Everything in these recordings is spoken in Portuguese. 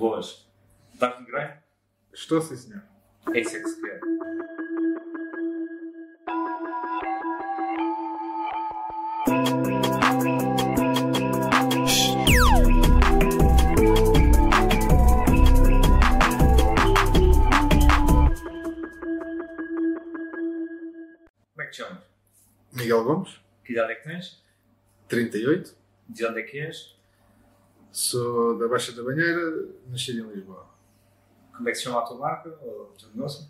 Boas. Estás no grande? Estou sim, senhor. É isso é que se quer. Como é que te chamas? Miguel Gomes, Que idade é que tens? 38. De onde é que és? Sou da Baixa da Banheira, nascido em Lisboa. Como é que se chama a tua marca ou o teu negócio?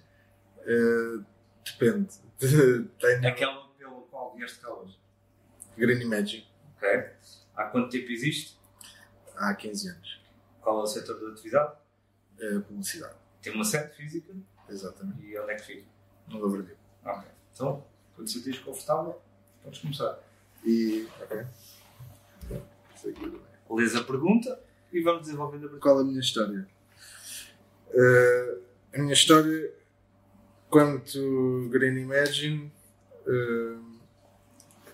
Eh, depende. Tenho Aquela pelo qual vieste cá hoje. Green Imagine Ok. Há quanto tempo existe? há 15 anos. Qual é o setor da atividade? É publicidade. Tem uma sede física Exatamente. e onde é que fica? No Lavradio. Ok. Então, quando te sentires confortável, podes começar. E. Ok. Tudo bem. Lês a pergunta e vamos desenvolvendo a pergunta. Qual a minha história? Eh, a minha história, quanto Green Imagine, eh,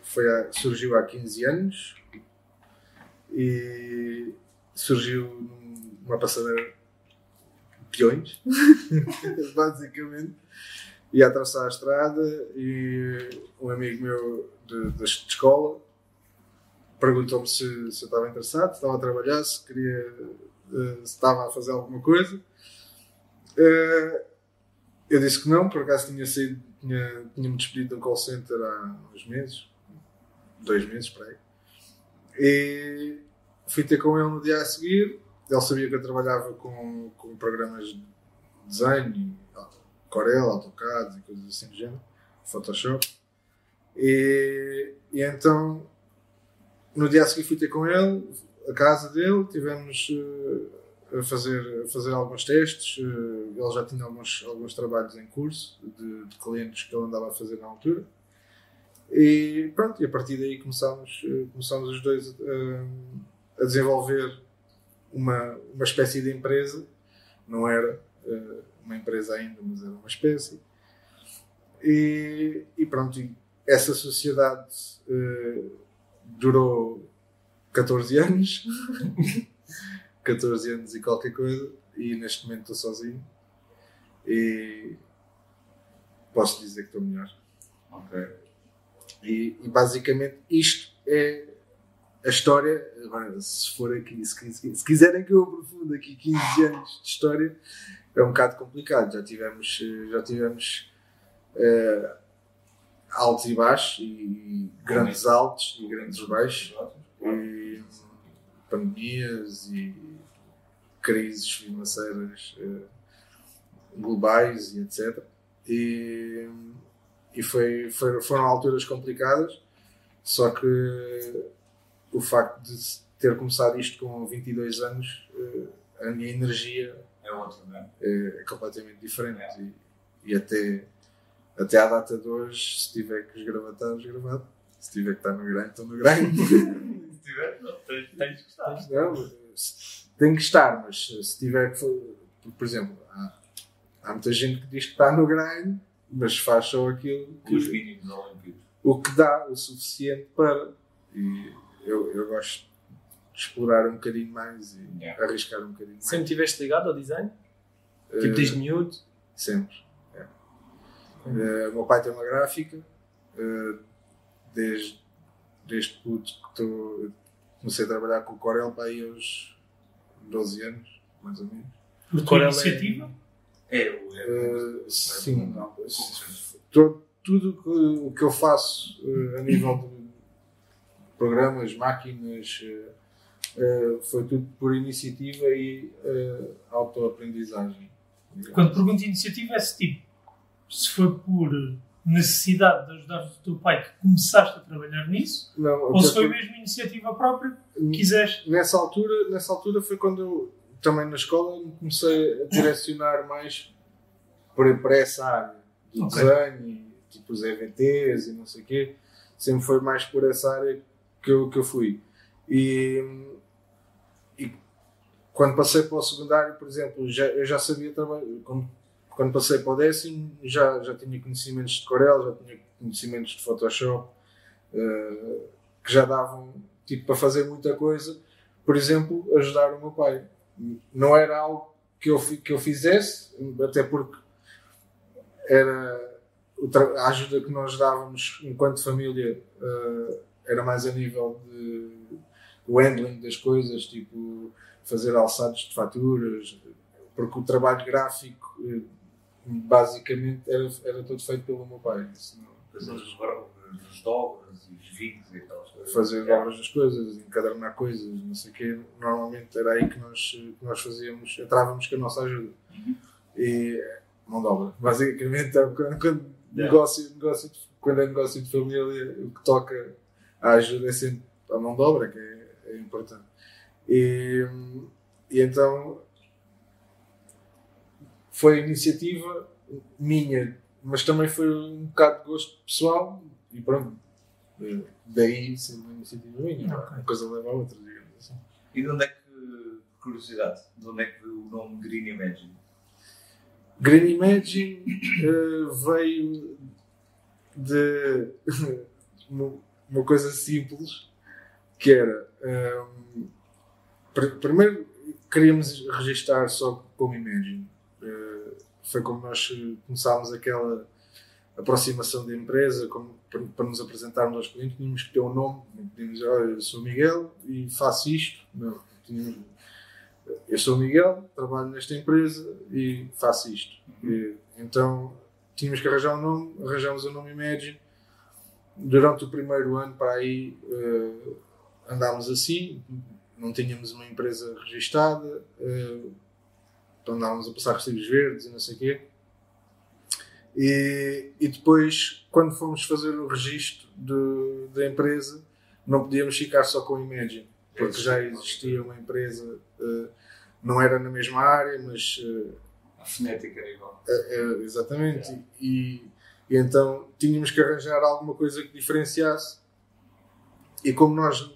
foi surgiu há 15 anos e surgiu numa passadeira de peões, basicamente. Ia atravessar a estrada e um amigo meu de, de escola perguntou-me se, se eu estava interessado, se estava a trabalhar, se queria eh, se estava a fazer alguma coisa. Eh, eu disse que não, por acaso tinha saído, tinha, tinha-me despedido de um call center há uns meses, dois meses para aí. E fui ter com ele no dia a seguir. Ele sabia que eu trabalhava com, com programas de desenho, Corel, AutoCAD e coisas assim do género, Photoshop. E, e então no dia a seguir fui ter com ele, a casa dele, tivemos eh, a, fazer, a fazer alguns testes. eh, ele já tinha alguns, alguns trabalhos em curso de, de clientes que ele andava a fazer na altura. E pronto, e a partir daí começámos, eh, começámos os dois a desenvolver uma, uma espécie de empresa. Não era uma empresa ainda, mas era uma espécie. E, e pronto, e essa sociedade durou 14 anos. 14 anos e qualquer coisa. E neste momento estou sozinho. E posso dizer que estou melhor. Ok. E, e basicamente isto é a história. Agora, se for aqui, se, se quiserem que eu aprofunde aqui 15 anos de história, é um bocado complicado. Já tivemos, eh, já tivemos eh, altos e baixos, e grandes altos e grandes baixos, e pandemias e crises financeiras eh, globais e etc. E, e foi, foi- foram alturas complicadas, só que o facto de ter começado isto com 22 anos, eh, a minha energia É outro, não é? é, é completamente diferente. E, e até, até à data de hoje, se tiver que esgravatar, esgravado. Se tiver que estar no grande, estou no grande. Se tiver, não, tens, tens que estar. Não, tem que estar, mas se tiver que. Por exemplo, há, há muita gente que diz que está no grind, mas faz só aquilo Os que, mínimos olímpicos. o que dá o suficiente para. E eu, eu gosto de explorar um bocadinho mais e Yeah. arriscar um bocadinho mais. Sempre estiveste ligado ao design? Eh, Tipo, desde miúdo? Sempre. É. Eh, o meu pai tem uma gráfica, eh, desde, desde puto que estou. Comecei a trabalhar com o Corel para aí aos 12 anos, mais ou menos. Por tua Corel é- iniciativa? É, o. É, Eh, sim, não. todo, tudo que- o que eu faço a nível de programas, máquinas, foi tudo por iniciativa e autoaprendizagem. Quando pergunto iniciativa é se tipo, se foi por necessidade de ajudar o teu pai que começaste a trabalhar nisso, Não, ou se foi mesmo iniciativa própria que quiseste. nessa altura, nessa altura foi quando eu também na escola me comecei a direcionar mais para, para essa área de Ok. desenho e tipo os EVTs e não sei o quê. Sempre foi mais por essa área que eu, que eu fui. E, e quando passei para o secundário, por exemplo, já, eu já sabia trabalhar. Quando passei para o décimo, já, já tinha conhecimentos de Corel, já tinha conhecimentos de Photoshop, eh, que já davam tipo, para fazer muita coisa. Por exemplo, ajudar o meu pai. não era algo que eu, que eu fizesse, até porque era a ajuda que nós dávamos enquanto família eh, era mais a nível de o handling das coisas, tipo fazer alçados de faturas, porque o trabalho gráfico eh, basicamente era, era todo feito pelo meu pai. Fazer os dobras e os vinhos e coisas. fazer Yeah. obras das coisas, encadernar coisas, não sei o quê. Normalmente era aí que nós, que nós fazíamos, entrávamos com a nossa ajuda. Uhum. E mão de obra. Basicamente, é quando, quando Yeah. negócio, negócio de- quando é negócio de família, o que toca à ajuda é sempre a mão de obra, que é, é importante. E, e então foi iniciativa minha, mas também foi um bocado de gosto pessoal e pronto. Daí ser uma iniciativa minha, Ok. uma coisa leva a outra, digamos assim. E de onde é que, curiosidade, de onde é que veio o nome Green Imagine? Green Imagine eh, veio de uma, coisa simples que era ehm, pr- primeiro queríamos registar só como Imagine. Eh, foi como nós eh, começámos aquela aproximação da empresa, como, para, nos apresentarmos aos clientes, tínhamos que ter um nome, dizer, olha, eu sou Miguel e faço isto. Não, tínhamos, eu sou Miguel, trabalho nesta empresa e faço isto. E, então tínhamos que arranjar um nome, arranjamos o nome Imagine. Durante o primeiro ano para aí eh, andámos assim, não tínhamos uma empresa registada, eh, andávamos a passar recibos verdes e não sei o quê. E, e depois, quando fomos fazer o registro de- da empresa, não podíamos ficar só com o Imagine, porque já existia uma empresa, eh, não era na mesma área, mas eh, A fonética era igual. é, é, exatamente. E, e então tínhamos que arranjar alguma coisa que diferenciasse. E como nós,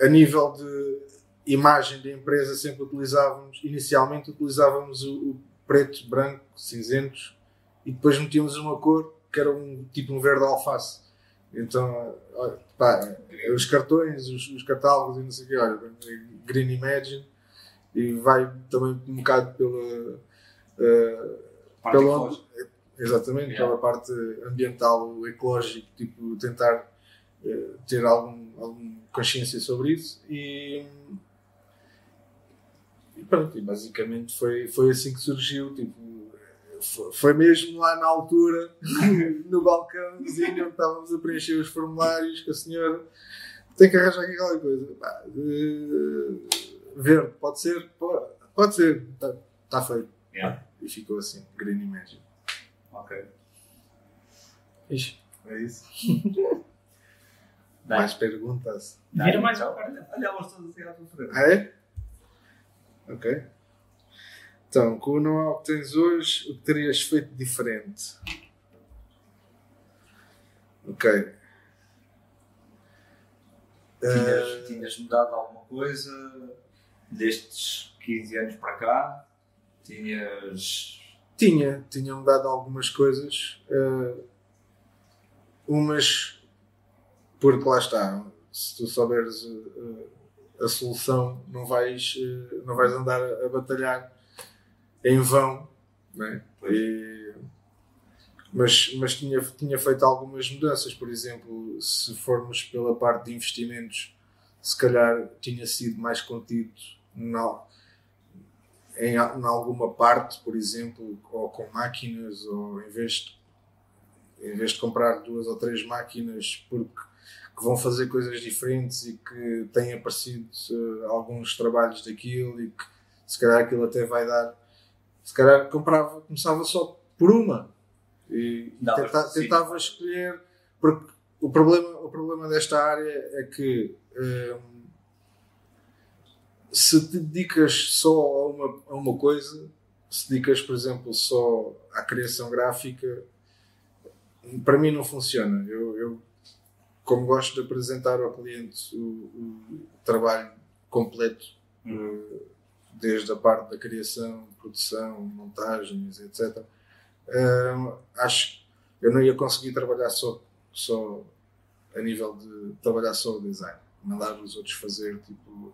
a nível de imagem da empresa, sempre utilizávamos, inicialmente utilizávamos o, o preto, branco, cinzentos e depois metíamos uma cor que era um tipo um verde alface. Então, olha, pá, os cartões, os, os catálogos e não sei o que, olha, Green Imagine e vai também um bocado pela. Parte pelo ecológica. exatamente, Yeah. pela parte ambiental, o ecológico, tipo, tentar eh, ter algum, alguma consciência sobre isso e pronto, e basicamente foi, foi assim que surgiu, tipo, foi, mesmo lá na altura, no balcãozinho onde estávamos a preencher os formulários, que a senhora tem que arranjar aqui qualquer coisa. Pá, eh, verde, pode ser? Pode, pode ser, está tá feito. Yeah. E ficou assim, Green Imagine. Ok. Ixi, é isso. Mais perguntas? Vira mais então, um olha, olha elas todas assim à tua frente. Ah, é? Ok. Então, com o know-how que tens hoje, o que terias feito diferente? Ok. Tinhas, Eh, tinhas mudado alguma coisa destes 15 anos para cá? Tinhas. Tinha, tinha mudado algumas coisas. eh, umas, porque lá está, se tu souberes eh, a solução, não vais, eh, não vais andar a, batalhar em vão. Né? E- mas mas tinha, tinha feito algumas mudanças, por exemplo, se formos pela parte de investimentos, se calhar tinha sido mais contido na, em, em alguma parte, por exemplo, ou com máquinas, ou em vez de, em vez de comprar duas ou três máquinas porque que vão fazer coisas diferentes e que têm aparecido eh, alguns trabalhos daquilo e que se calhar aquilo até vai dar. Se calhar comprava, começava só por uma e, e Dava tenta- tentava escolher porque o problema, o problema desta área é que hum, se te dedicas só a uma, a uma coisa, se dedicas, por exemplo, só à criação gráfica, para mim não funciona. Eu, eu como gosto de apresentar ao cliente o, o trabalho completo, eh, desde a parte da criação, produção, montagens, etc., hum, acho que eu não ia conseguir trabalhar só, só a nível de trabalhar só o design, mandar os outros fazer tipo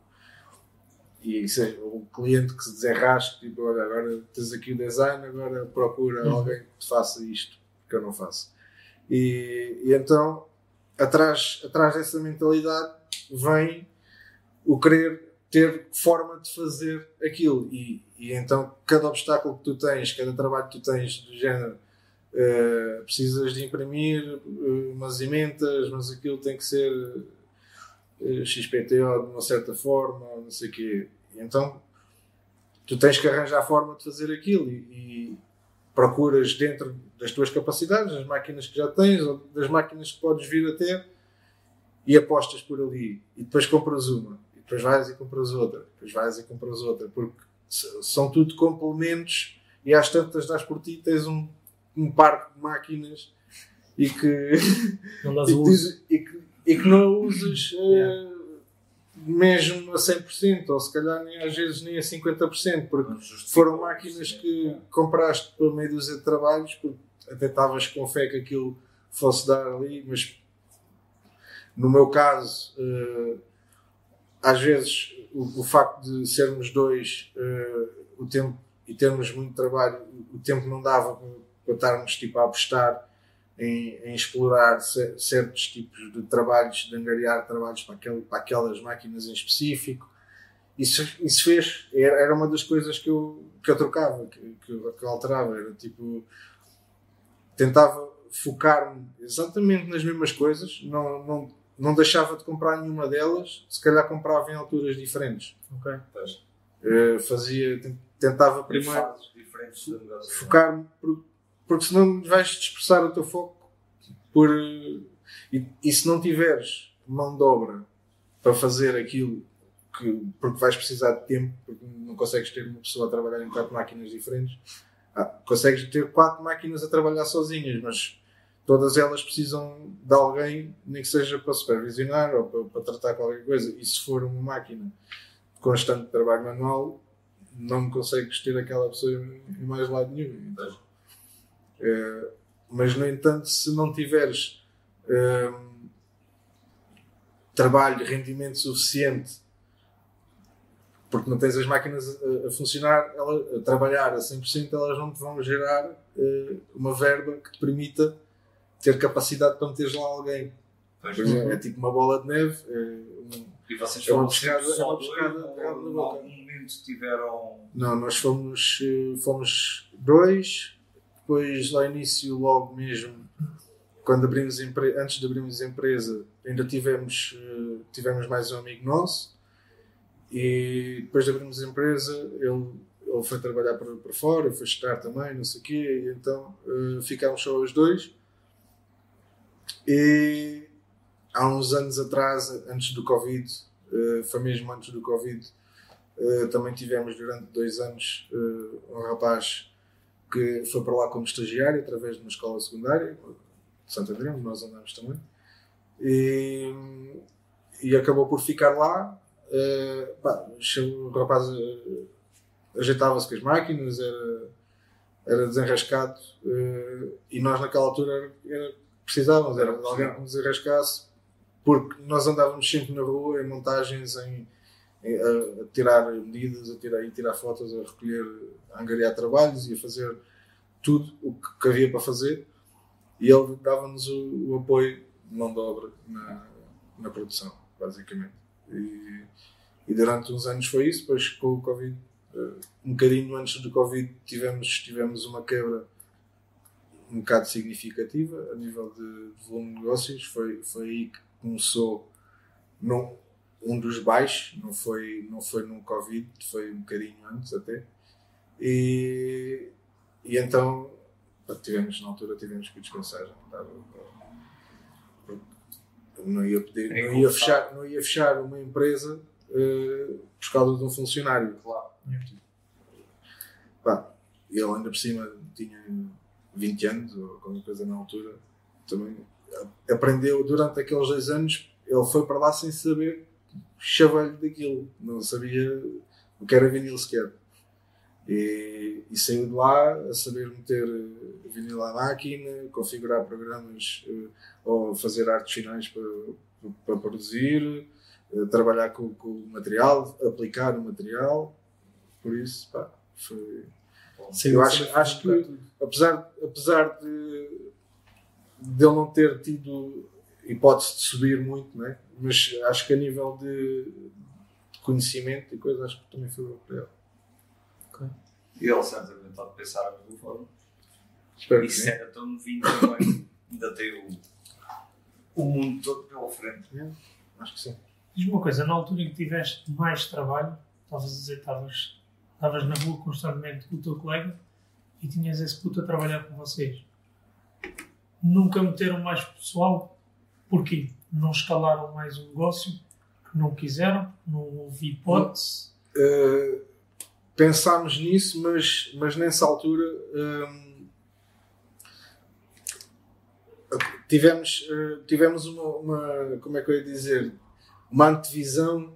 e seja, o cliente que se desenrasque, tipo, olha, agora tens aqui o design, agora procura Uhum. alguém que te faça isto que eu não faço. E, e então, atrás, atrás dessa mentalidade vem o querer ter forma de fazer aquilo. E, e então, cada obstáculo que tu tens, cada trabalho que tu tens do género, eh, precisas de imprimir eh, umas emendas, mas aquilo tem que ser eh, XPTO de uma certa forma, não sei o quê. E então, tu tens que arranjar forma de fazer aquilo e, e procuras dentro das tuas capacidades, das máquinas que já tens, ou das máquinas que podes vir a ter, e apostas por ali. E depois compras uma, e depois vais e compras outra, depois vais e compras outra, porque são tudo complementos e às tantas das por ti tens um, um parque de máquinas e que, Não dás e, que e que, e que não usas eh, mesmo a 100%, ou se calhar nem às vezes nem a 50%, porque foram máquinas que compraste por meio dúzia de trabalhos, porque até estavas com fé que aquilo fosse dar ali, mas no meu caso, eh, às vezes o, o facto de sermos dois, eh, o tempo e termos muito trabalho, o tempo não dava para, para estarmos tipo, a apostar em, em explorar ce- certos tipos de trabalhos, de angariar trabalhos para, aquele, para aquelas máquinas em específico. Isso, isso fez, era, era uma das coisas que eu, que eu trocava, que, que, eu- que eu alterava. Era tipo, tentava focar-me exatamente nas mesmas coisas, não, não, não deixava de comprar nenhuma delas, se calhar comprava em alturas diferentes. Ok. Eh, fazia, ten- tentava primeiro negócio. focar-me, porque senão vais dispersar o teu foco por, e, e se não tiveres mão de obra para fazer aquilo que, porque vais precisar de tempo, porque não consegues ter uma pessoa a trabalhar em quatro máquinas diferentes, ah, consegues ter quatro máquinas a trabalhar sozinhas, mas todas elas precisam de alguém, nem que seja para supervisionar ou para, para tratar qualquer coisa. E se for uma máquina de constante trabalho manual, não consegues ter aquela pessoa em mais lado nenhum. Então, eh, mas, no entanto, se não tiveres eh, trabalho, rendimento suficiente, porque não tens as máquinas a, a funcionar, ela, a trabalhar a 100%, elas não te vão gerar eh, uma verba que te permita ter capacidade para meteres lá alguém. Pois. Por exemplo, é tipo uma bola de neve. eh, um- E vocês É uma foram pescada- é uma pescada ou algum momento tiveram... Não, nós fomos, eh, fomos dois, depois ao início, logo mesmo, quando abrimos antes de abrirmos a empresa, ainda tivemos, eh, tivemos mais um amigo nosso, e depois de abrirmos a empresa, ele, ele foi trabalhar para, para fora, foi estudar também, não sei o quê, então eh, ficámos só os dois. E há uns anos atrás, antes do Covid, eh, foi mesmo antes do Covid, Uh, também tivemos durante dois anos uh, um rapaz que foi para lá como estagiário através de uma escola secundária de Santo Adriano, onde nós andamos também e, e acabou por ficar lá. Uh, pá, o rapaz uh, ajeitava-se com as máquinas era, era desenrascado uh, e nós naquela altura era, era, precisávamos era de alguém que nos desenrascasse porque nós andávamos sempre na rua em montagens em a, tirar medidas, a tirar, a tirar fotos, a recolher, a angariar trabalhos e a fazer tudo o que, que havia para fazer. E ele dava-nos o, o apoio de mão de obra na, na produção, basicamente. E, e durante uns anos foi isso, depois com o Covid, eh, um bocadinho antes do Covid, tivemos, tivemos uma quebra um bocado significativa a nível de, de volume de negócios. Foi, foi aí que começou. Não, um dos baixos, não foi, não foi num Covid, foi um bocadinho antes até. E, e então tivemos, na altura tivemos que descansar. Já não ia, poder, É não, ia fechar, não ia fechar uma empresa uh, por causa de um funcionário. Claro. Pá, ele ainda por cima tinha 20 anos ou qualquer coisa na altura. Também aprendeu durante aqueles dois anos. Ele foi para lá sem saber chavalho daquilo, não sabia o que era vinil sequer. E, e saiu de lá a saber meter vinil à máquina, configurar programas uh, ou fazer artes finais para, para produzir, eh, trabalhar com, com o material, aplicar o material. Por isso, pá, foi. Saiu Eu acho- acho que- apesar, apesar de, de ele não ter tido hipótese de subir muito, né? mas acho que a nível de, de conhecimento e coisas, acho que também foi para ele. E ele certamente está a pensar da mesma forma. Espero E que se era tão novinho também, ainda tem o, o mundo todo pela frente. Acho que sim. Diz-me uma coisa, na altura em que tiveste mais trabalho, estavas a dizer que estavas, estavas na rua constantemente com o teu colega e tinhas esse puto a trabalhar com vocês. Nunca meteram mais pessoal? Porquê? Não escalaram mais o negócio? Não quiseram? Não houve hipótese? Uh, pensámos nisso, mas, mas nessa altura hum, tivemos, uh, tivemos uma, uma- como é que eu ia dizer, uma antevisão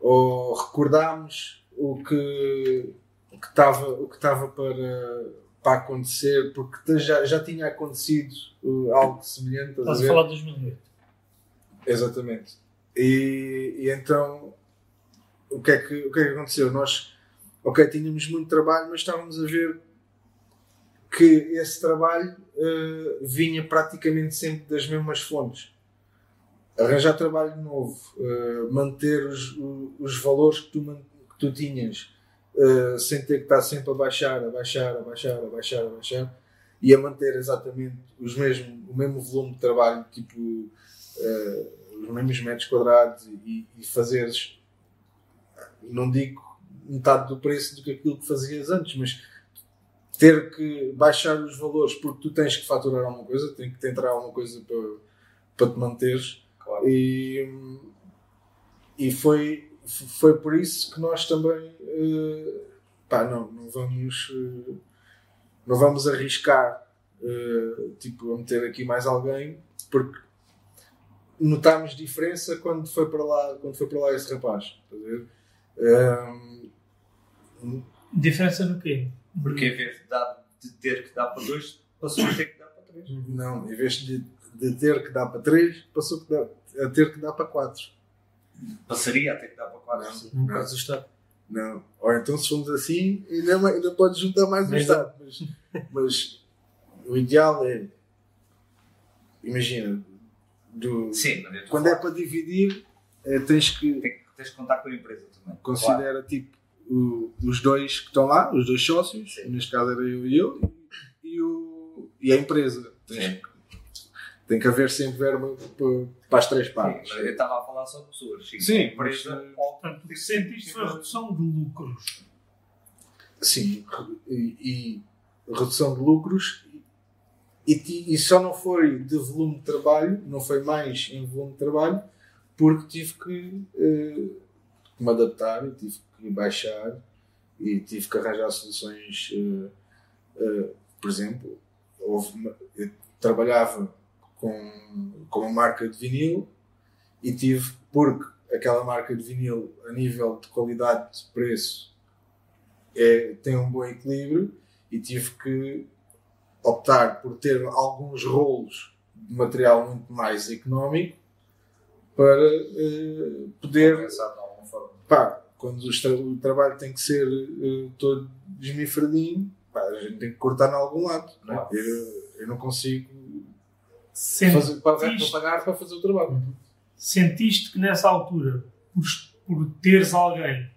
ou recordámos o que o que estava o que estava para para acontecer porque já, já tinha acontecido uh, algo semelhante estás a a falar de 2008. Exatamente. E, e então, o que, é que, o que é que aconteceu? Nós, ok, tínhamos muito trabalho, mas estávamos a ver que esse trabalho eh, vinha praticamente sempre das mesmas fontes. Arranjar trabalho novo, eh, manter os, os valores que tu, que tu tinhas, eh, sem ter que estar sempre a baixar, a baixar, a baixar, a baixar, a baixar, e a manter exatamente os mesmo, o mesmo volume de trabalho, tipo eh, os mesmos metros quadrados e, e fazeres, não digo metade do preço do que aquilo que fazias antes, mas ter que baixar os valores porque tu tens que faturar alguma coisa, tem que te entrar alguma coisa para, para te manteres. Claro. E, e foi, foi por isso que nós também eh, pá, não, não vamos eh, não vamos arriscar eh, tipo, a meter aqui mais alguém porque notámos diferença quando foi para lá, quando foi para lá esse rapaz. Ver? Ahm, Diferença no quê? Porque em vez de, dar- de ter que dar para dois, passou a ter que dar para três. não, em vez de, de ter que dar para 3, passou a ter que dar para 4. Passaria a ter que dar para quatro. Não Não. caso do Estado. Não. Ou então se formos assim, ainda, ma- ainda podes juntar mais um Estado. Mas, mas o ideal é, imagina, do, Sim, eu quando é para dividir, eh, tens que tem que- tens que contar com a empresa também. Claro. considera tipo o- os dois que estão lá, os dois sócios, Sim. neste caso era eu e ele, e, o, e a empresa. Tens Sim. que- tem que haver sempre verba para, para as três Sim, partes. mas eu estava a falar só de pessoas. Sim, Sim, a empresa mas, pode Portanto, que sentiste foi a redução de lucros. Sim, e, e redução de lucros. E, e só não foi de volume de trabalho, não foi mais em volume de trabalho, porque tive que eh, me adaptar e tive que baixar e tive que arranjar soluções. eh, eh, por exemplo, houve uma- eu trabalhava com, com uma marca de vinil e tive, porque aquela marca de vinil, a nível de qualidade de preço, é, tem um bom equilíbrio e tive que optar por ter alguns rolos de material muito mais económico para eh, poder pá, quando o, tra- o trabalho tem que ser eh, todo desmifradinho, pá, a gente tem que cortar em algum lado. não é? Claro. Eu, eu não consigo Sentiste, fazer, pagar, para pagar para fazer o trabalho. sentiste que nessa altura, por, por teres alguém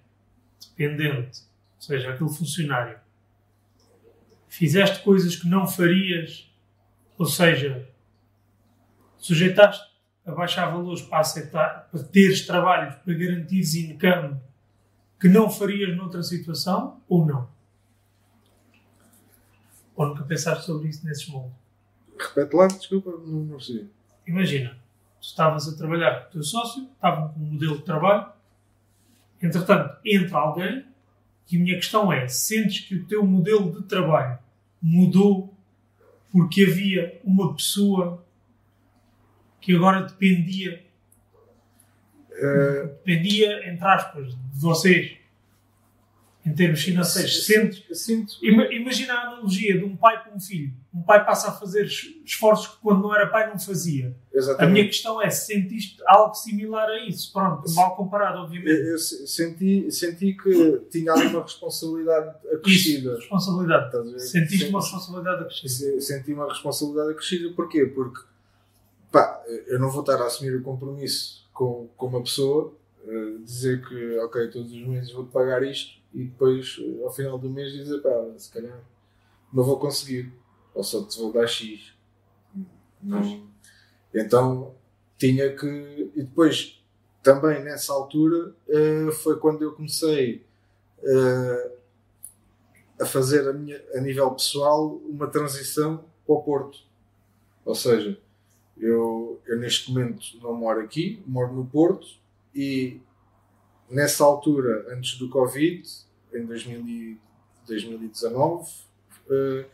dependente, ou seja, aquele funcionário, fizeste coisas que não farias, ou seja, sujeitaste a baixar valores para aceitar, para teres trabalhos, para garantires income que não farias noutra situação, ou não? Ou nunca pensaste sobre isso nesses moldes? Repete lá, desculpa, não, não percebi. Imagina, tu estavas a trabalhar com o teu sócio, estavam com um modelo de trabalho, entretanto, entra alguém e a minha questão é: sentes que o teu modelo de trabalho mudou porque havia uma pessoa que agora dependia, Eh, dependia, entre aspas, de vocês? em termos financeiros. Sentes, Sinto. Ima- Imagina a analogia de um pai com um filho. Um pai passa a fazer es- esforços que quando não era pai não fazia. A minha Exatamente. questão é se sentiste algo similar a isso. Pronto, mal comparado, obviamente. Eu, eu se- senti, senti que tinha alguma responsabilidade acrescida. Isso, responsabilidade. Sentiste Sim. uma responsabilidade acrescida. Se- senti uma responsabilidade acrescida. Porquê? Porque pá, eu não vou estar a assumir o compromisso com, com uma pessoa, eh, dizer que ok, todos os meses vou-te pagar isto e depois eh, ao final do mês dizer pá, se calhar não vou conseguir, ou só te vou dar X. Não. Então tinha que. E depois também nessa altura eh, foi quando eu comecei eh, a fazer a, minha, a nível pessoal uma transição para o Porto. Ou seja, eu, eu neste momento não moro aqui, moro no Porto e nessa altura, antes do Covid, em 2000 e 2019, eh,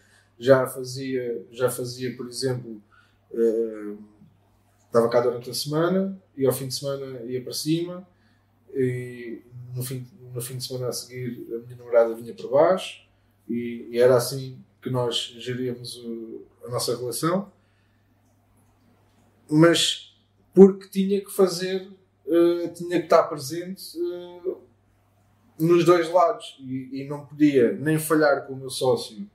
já fazia, já fazia, por exemplo, eh, estava cá durante a semana e ao fim de semana ia para cima e no fim, no fim de semana a seguir a minha namorada vinha para baixo e, e era assim que nós geríamos o- a nossa relação. Mas porque tinha que fazer eh, tinha que estar presente eh, nos dois lados e, e não podia nem falhar com o meu sócio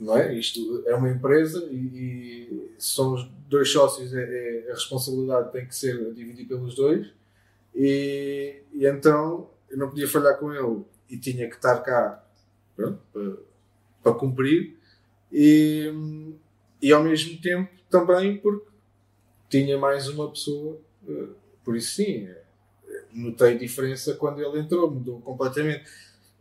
não é? Isto é uma empresa e, e somos dois sócios é, é- a responsabilidade tem que ser dividida pelos dois. E, e então eu não podia falhar com ele e tinha que estar cá para, para cumprir. E, e ao mesmo tempo também porque tinha mais uma pessoa eh, por isso sim eh, notei diferença quando ele entrou mudou completamente.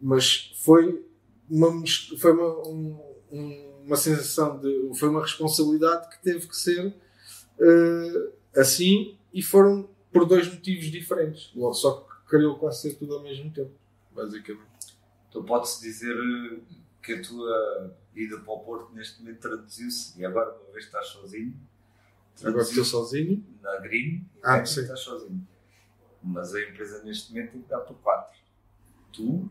Mas foi uma, foi uma, um- um- uma sensação de foi uma responsabilidade que teve que ser eh, assim e foram por dois motivos diferentes só que calhou quase ser tudo ao mesmo tempo basicamente Então pode-se dizer eh, que a tua ida para o Porto neste momento traduziu-se, e agora uma vez estás sozinho, agora estou sozinho na Green, Ah, sim. estás sozinho. Mas a empresa neste momento dar por quatro. Tu,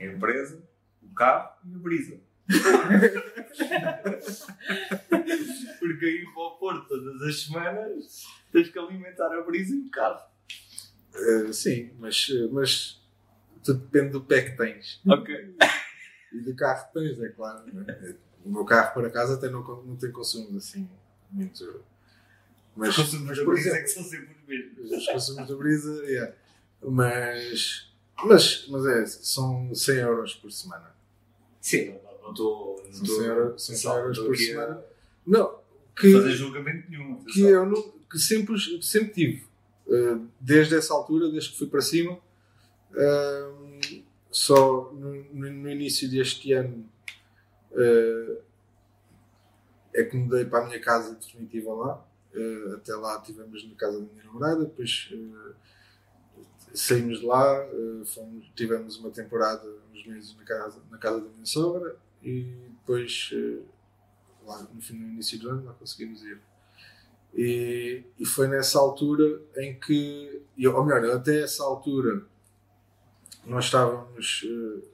a empresa, o carro e a brisa. Porque aí para o Porto todas as semanas tens que alimentar a brisa e o carro. Eh, sim mas, eh, mas tudo depende do pé que tens Ok. e do carro que tens é claro não é? o meu carro para casa até não, não tem consumos assim muito mas Os consumos mas, da brisa é que são sempre os mesmos. os consumos da brisa, yeah. mas, mas, mas é, são 100 euros por semana. Sim, não- estou. Não São estou 100 euros, são 100 não euros estou por semana. Não, que, fazer julgamento nenhum. que eu não, que sempre, sempre tive. Uh, desde essa altura, desde que fui para cima, um, só no, no- início deste ano uh, é que mudei para a minha casa definitiva lá. Uh, até lá estivemos na casa da minha namorada, depois uh, saímos de lá, uh, fomos, tivemos uma temporada, uns meses na casa, na casa da minha sogra e depois, uh, lá no, fim, no início do ano, lá conseguimos ir. E, e foi nessa altura em que, ou melhor, até essa altura, nós estávamos. eh,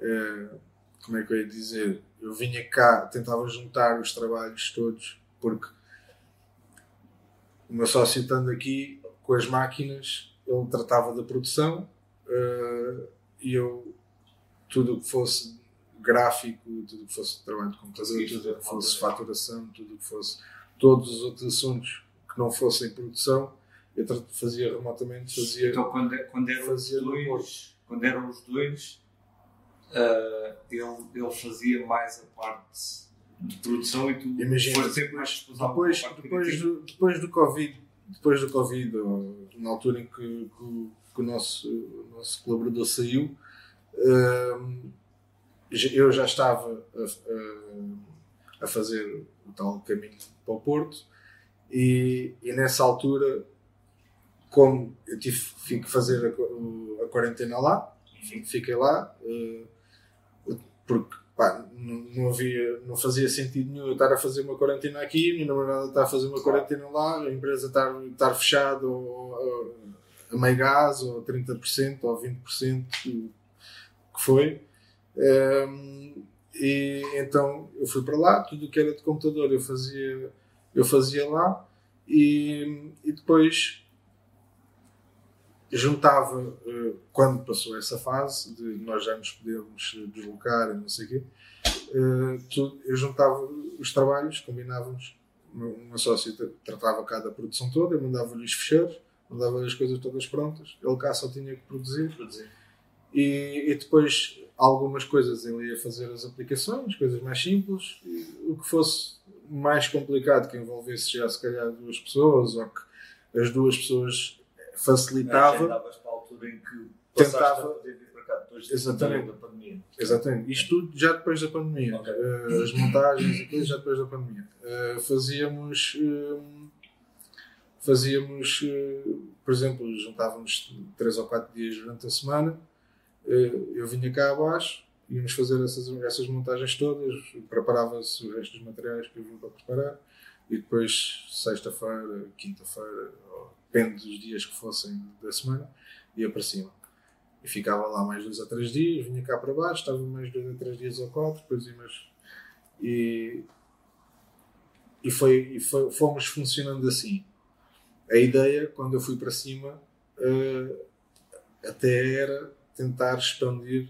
eh, como é que eu ia dizer? Eu vinha cá, tentava juntar os trabalhos todos, porque o meu sócio estando aqui com as máquinas, ele tratava da produção eh, e eu, tudo o que fosse gráfico, tudo que fosse trabalho de computador, tudo que fosse falta, faturação, tudo que fosse todos os outros assuntos que não fossem produção, eu fazia remotamente, fazia. Então, quando, é- quando eram os Fazia no dois, quando eram os dois ah, ele, ele fazia mais a parte de produção e tu Imagina, foste sempre mais responsável depois, depois, do, depois do Covid, depois do Covid, ou na altura em que, que o- que o nosso, o nosso colaborador saiu, já- eu já estava a, a- fazer o tal caminho para o Porto e, e nessa altura, como eu tive que fazer a, a quarentena lá, fiquei lá, eh, porque pá, não, não havia, não fazia sentido nenhum eu estar a fazer uma quarentena aqui, a minha namorada está a fazer uma quarentena lá, a empresa estar, estar fechada ou, ou a meio gás, ou 30%, ou 20%, que foi. Um, e então eu fui para lá, tudo o que era de computador eu fazia, eu fazia lá e, e depois juntava, eh, quando passou essa fase de nós já nos podemos deslocar e não sei o quê, eh, eu juntava os trabalhos, combinávamos, uma sócia tratava cada produção toda, eu mandava-lhe os fecheiros, mandava-lhe as coisas todas prontas, ele cá só tinha que produzir. Produzir. E, e depois algumas coisas ele ia fazer as aplicações, coisas mais simples, o que fosse mais complicado, que envolvesse já se calhar duas pessoas, ou que as duas pessoas facilitava. Para a altura em que tentava a poder vir para cá depois Exatamente. da pandemia. Exatamente. Isto tudo já depois da pandemia. Okay. Uh, as montagens e coisas já depois da pandemia. Uh, fazíamos. Uh, fazíamos. por exemplo, juntávamos 3 ou 4 dias durante a semana. Eu vinha cá abaixo, íamos fazer essas, essas montagens todas, preparava-se o resto dos materiais que eu vim para preparar. E depois, sexta-feira, quinta-feira, depende dos dias que fossem da semana, ia para cima. E ficava lá mais dois ou três dias, vinha cá para baixo, estava mais dois ou três dias ou quatro, depois ia mais. E, e, foi, e foi, fomos funcionando assim. A ideia, quando eu fui para cima, uh, até era tentar expandir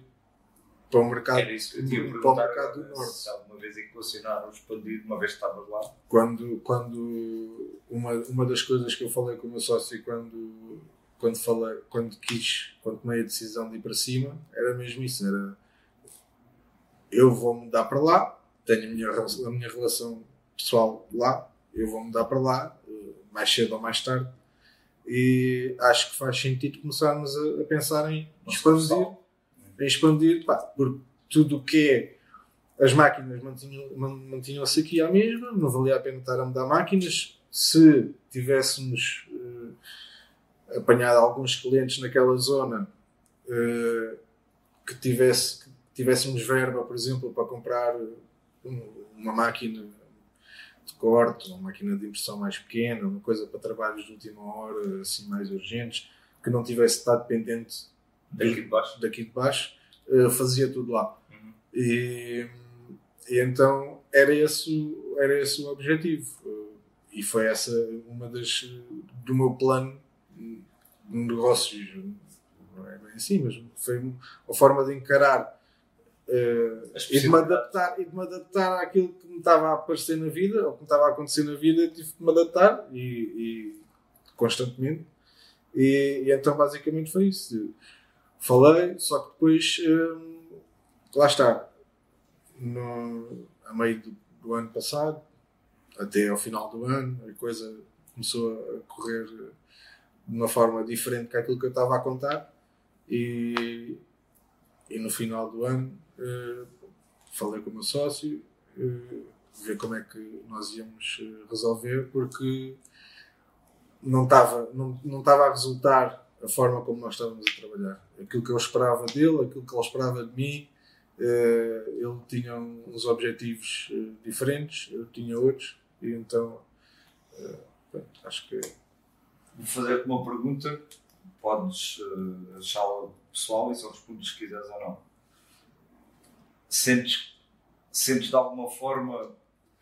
para o mercado, Era isso eu tinha para o mercado do norte. Se alguma vez equacionaram expandir, uma vez que estavas lá. Quando, quando uma, uma das coisas que eu falei com o meu sócio quando, quando, falei, quando quis, quando tomei a decisão de ir para cima, era mesmo isso, era eu vou mudar para lá, tenho a minha, a minha relação pessoal lá, eu vou mudar para lá, mais cedo ou mais tarde, e acho que faz sentido começarmos a, a pensar em expandir em expandir, pá, porque tudo o que é as máquinas mantinham-se mantinham aqui à mesma, não valia a pena estar a mudar máquinas. Se tivéssemos uh, apanhado alguns clientes naquela zona uh, que, tivesse, que tivéssemos verba, por exemplo, para comprar uma máquina de corte, uma máquina de impressão mais pequena, uma coisa para trabalhos de última hora, assim mais urgentes, que não tivesse estado dependente Daqui de baixo? Daqui de baixo, uh, fazia tudo lá. Uhum. E, e, então era esse, era esse o objetivo. Uh, e foi essa uma das. do meu plano de negócios. Não é bem assim, mas foi uma forma de encarar. Uh, e, de me adaptar, e de me adaptar àquilo que me estava a aparecer na vida, ou que me estava a acontecer na vida, tive que me adaptar e, e constantemente. E, e, então basicamente foi isso. Falei, só que depois, hum, lá está, no, a meio do, do, ano passado, até ao final do ano, a coisa começou a correr de uma forma diferente que aquilo que eu estava a contar e, e no final do ano uh, falei com o meu sócio uh, ver como é que nós íamos eh, resolver porque não estava não, não a resultar a forma como nós estávamos a trabalhar. Aquilo que eu esperava dele, aquilo que ele esperava de mim, ele tinha uns objetivos diferentes, eu tinha outros, e então pronto, acho que. Vou fazer-te uma pergunta, podes achá-la pessoal e só respondes se quiseres ou não. Sentes, sentes de alguma forma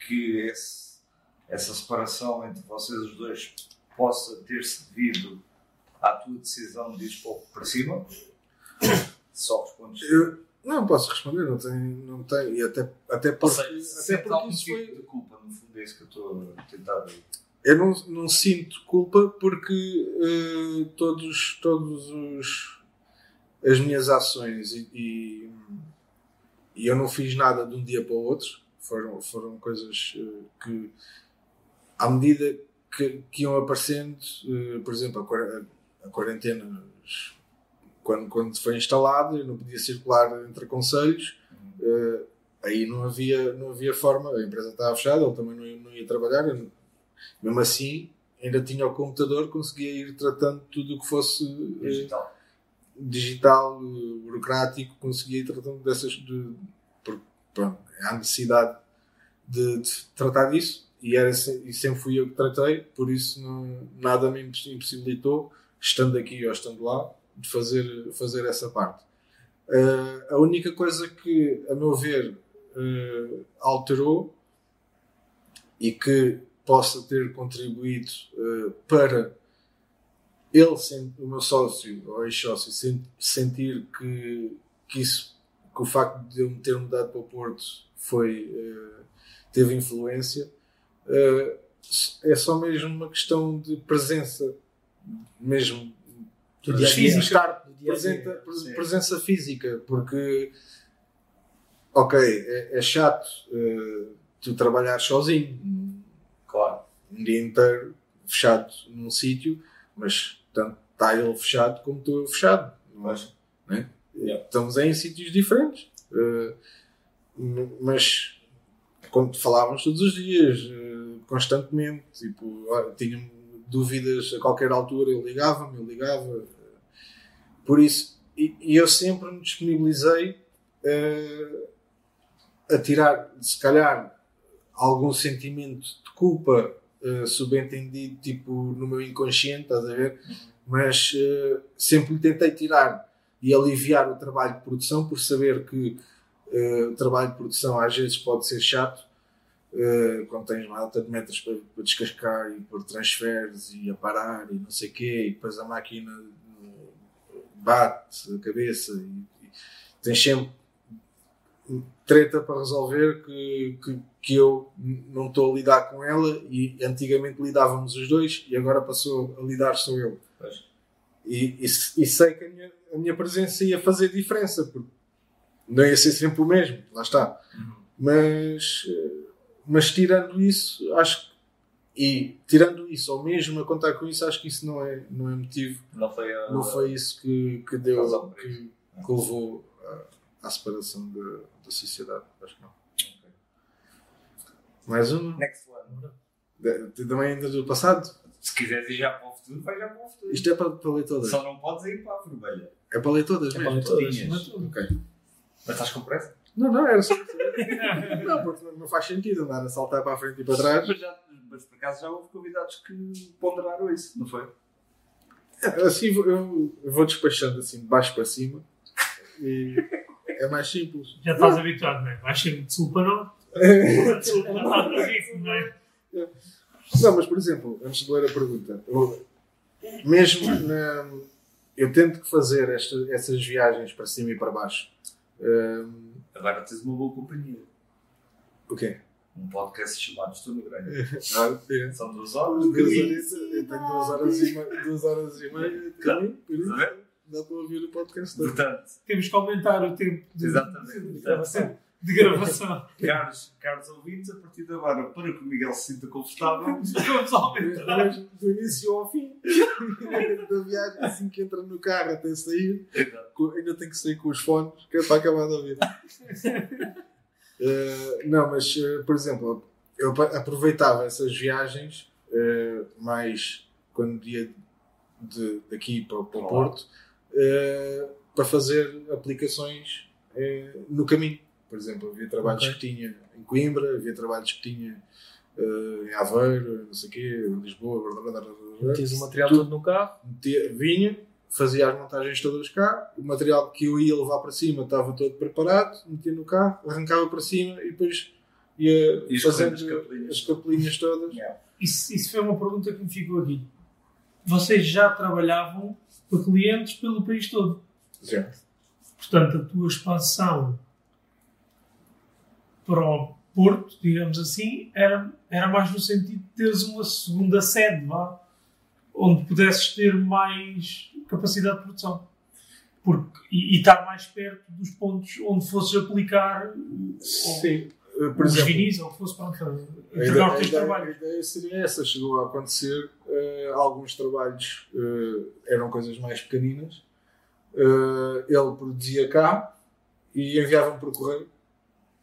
que esse, essa separação entre vocês os dois possa ter-se devido à tua decisão de ir pouco para cima? Só respondes. Eu não posso responder, não tenho, não tenho e até, até porque, até porque isso tipo foi. de culpa, no fundo, é isso que eu estou a tentar. Eu não, não sinto culpa porque uh, todos, todos os as minhas ações e, e, e, eu não fiz nada de um dia para o outro. Foram, foram coisas uh, que à medida que, que iam aparecendo, uh, por exemplo, a, quarentena, quando, quando foi instalada, eu não podia circular entre conselhos, uh, aí não havia, não havia forma, a empresa estava fechada, ele também não ia, não ia trabalhar, mesmo assim ainda tinha o computador, conseguia ir tratando tudo o que fosse eh, digital, digital burocrático, conseguia ir tratando dessas, de, pronto, há necessidade de, de tratar disso e, era, e sempre fui eu que tratei, por isso não, nada me impossibilitou estando aqui ou estando lá, de fazer, fazer essa parte. Uh, a única coisa que, a meu ver, uh, alterou e que possa ter contribuído uh, para ele, o meu sócio ou ex-sócio, sentir que, que, isso, que o facto de eu me ter mudado para o Porto foi, teve influência, é só mesmo uma questão de presença, mesmo do dia física, -dia. estar presente, presença física, porque ok, é, é chato uh, tu trabalhar sozinho, claro, um dia inteiro fechado num sítio, mas tanto está ele fechado como tu fechado, mas, né? yeah. estamos em sítios diferentes, uh, mas como falávamos todos os dias, uh, constantemente, tipo, tinha dúvidas a qualquer altura, eu ligava-me, eu ligava. Por isso, e, e eu sempre me disponibilizei a tirar, se calhar, algum sentimento de culpa uh, subentendido, tipo, no meu inconsciente, estás a ver? Mas uh, sempre tentei tirar e aliviar o trabalho de produção por saber que uh, o trabalho de produção às vezes pode ser chato Uh, quando tens uma alta de metros para, para, descascar e por transferes e a parar e não sei o quê, e depois a máquina bate a cabeça e, e tens sempre treta para resolver que, que, que eu não estou a lidar com ela e antigamente lidávamos os dois e agora passou a lidar só eu. E, e, e, sei que a minha, a minha presença ia fazer diferença, porque não ia ser sempre o mesmo, lá está. Uhum. Mas mas tirando isso, acho que. E tirando isso, ou mesmo a contar com isso, acho que isso não é, não é motivo. Não foi, a, não foi isso que, que deu. Que, que levou à, separação da, da sociedade. Acho que não. Okay. Mais uma? Next one. Também ainda do passado? Se quiseres ir já para o futuro, vai já para o futuro. Isto é para, para ler todas. Só não podes ir para a vermelha. É para ler todas, é mesmo? Para ler todas. Ok. Mas estás com pressa? Não, não, era só. não, porque não faz sentido andar a saltar para a frente e para trás. Mas, já, mas por acaso já houve convidados que ponderaram isso, não foi? Assim eu, eu vou despachando assim de baixo para cima e é mais simples. Já estás habituado, não é? Vais sempre de sul para norte. de sul para norte, não é? Não, mas por exemplo, antes de ler a pergunta, mesmo na, eu tento fazer esta, essas viagens para cima e para baixo. Um, Agora tens uma boa companhia. O quê? Um podcast chamado Estou no Grande. É. São duas horas. Duas horitas, eu tenho duas horas e meia, duas horas e meia de dá para ouvir o podcast todo. Portanto, Temos que aumentar o tempo de, exatamente. de Portanto, gravação. De gravação. caros, caros ouvintes, a partir de agora, para que o Miguel se sinta confortável, Vamos aumentar. Do início ao fim da viagem, assim que entra no carro até sair, ainda tem que sair com os fones, que é para acabar de ouvir. Eh, não, mas, eh, por exemplo, eu aproveitava essas viagens eh, mais quando ia de, daqui para, para o. Porto eh, para fazer aplicações eh, no caminho. Por exemplo, havia trabalhos Ok. que tinha em Coimbra, havia trabalhos que tinha eh, em Aveiro, não sei o quê, em Lisboa, blá, blá, blá, blá, blá. Metias o material Tudo. todo no carro. Metia- vinha, fazia as montagens todas cá, o material que eu ia levar para cima estava todo preparado, metia no carro, arrancava para cima e depois ia E fazendo as capelinhas. as capelinhas todas. Isso, isso foi uma pergunta que me ficou aqui. Vocês já trabalhavam para clientes pelo país todo. Já. Portanto, a tua expansão para o Porto, digamos assim, era, era mais no sentido de teres uma segunda sede, vá, onde pudesses ter mais capacidade de produção. Porque, e, e estar mais perto dos pontos onde fosses aplicar Sim. Eh, Por os exemplo, vinis ou fosse para entregar os teus a ideia- a trabalhos. ideia seria essa. Chegou a acontecer. Eh, alguns trabalhos eh, eram coisas mais pequeninas. Eh, ele produzia cá e enviava-me por correio.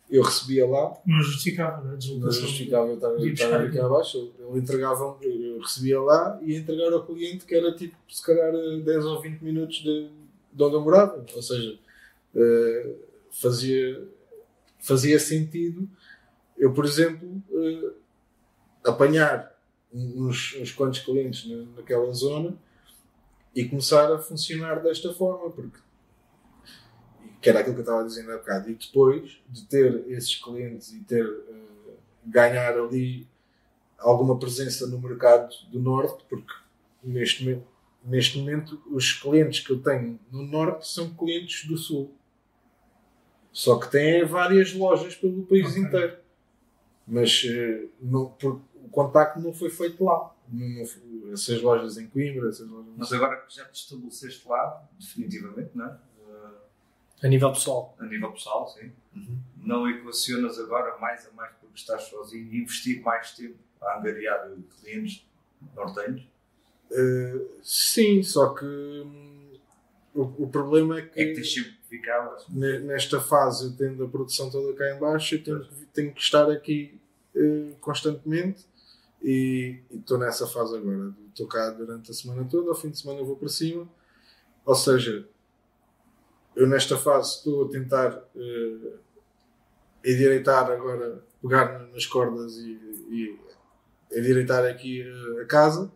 Eu recebia lá, Não justificava, não é? Não justificava eu estar buscar. aqui abaixo. Ele entregava, eu recebia lá e ia entregar ao cliente que era tipo, se calhar, 10 ou 20 minutos de, de onde eu morava. Ou seja, fazia, fazia sentido eu, por exemplo, apanhar uns, uns quantos clientes na, naquela zona e começar a funcionar desta forma, porque que era aquilo que eu estava dizendo há bocado, e depois de ter esses clientes e ter uh, ganhar ali alguma presença no mercado do Norte, porque neste momento, neste momento os clientes que eu tenho no Norte são clientes do Sul. Só que têm várias lojas pelo país okay. inteiro. Mas uh, não, por, o contacto não foi feito lá. Não, não, essas lojas em Coimbra, essas lojas... Mas agora que já te estabeleceste lá, definitivamente, não é? A nível pessoal. A nível pessoal, sim. Uhum. Não equacionas agora mais a mais porque estás sozinho e investir mais tempo a angariar clientes nortenhos? Uh, sim, só que hum, o, o, problema é que, é que tens sempre que ficar, nesta fase eu tendo a produção toda cá em baixo eu tenho, tenho que estar aqui uh, constantemente e estou nessa fase agora estou cá durante a semana toda ao fim de semana vou para cima. Ou seja eu nesta fase estou a tentar uh, endireitar agora, pegar nas cordas e, e endireitar aqui a casa.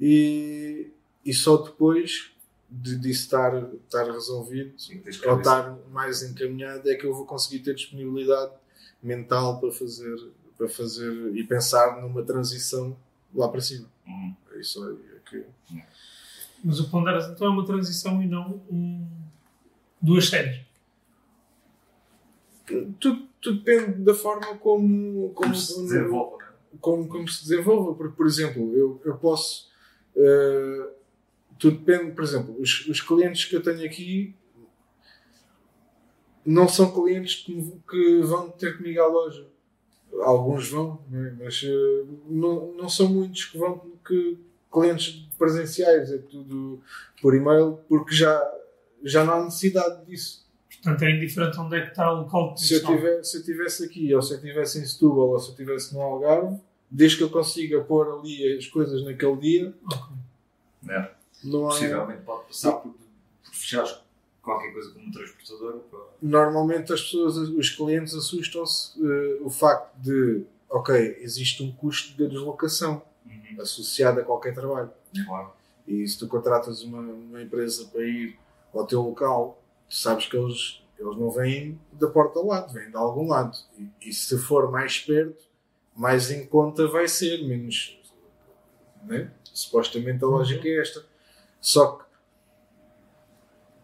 E, e só depois de, disso estar, estar resolvido Sim, ou estar mais encaminhado é que eu vou conseguir ter disponibilidade mental para fazer, para fazer e pensar numa transição lá para cima. Uhum. É isso aí. É que... Mas o Ponderas então é uma transição e não um duas séries. Tudo, tudo depende da forma como, como, se desenvolve. Né? Como, como se desenvolve. Porque, por exemplo, eu, eu posso. Uh, tudo depende, por exemplo, os, os clientes que eu tenho aqui não são clientes que, que vão ter comigo à loja. Alguns vão, né? mas uh, não, não são muitos que vão. Que, clientes presenciais, é tudo por e-mail, porque já já não há necessidade disso. Portanto, é indiferente onde é que está o local de se eu, tiver, se eu estivesse aqui, ou se eu estivesse em Setúbal, ou se eu estivesse no Algarve, desde que eu consiga pôr ali as coisas naquele dia, okay. é. não há... possivelmente pode passar por, por fechar qualquer coisa como um transportador. Normalmente as pessoas, os clientes assustam-se uh, o facto de, ok, existe um custo de deslocação uhum. associado a qualquer trabalho. Claro. E se tu contratas uma, uma empresa para ir ao teu local, tu sabes que eles, eles não vêm da porta ao lado, vêm de algum lado. E, e se for mais perto, mais em conta vai ser, menos. Né? Supostamente a lógica é esta. Só que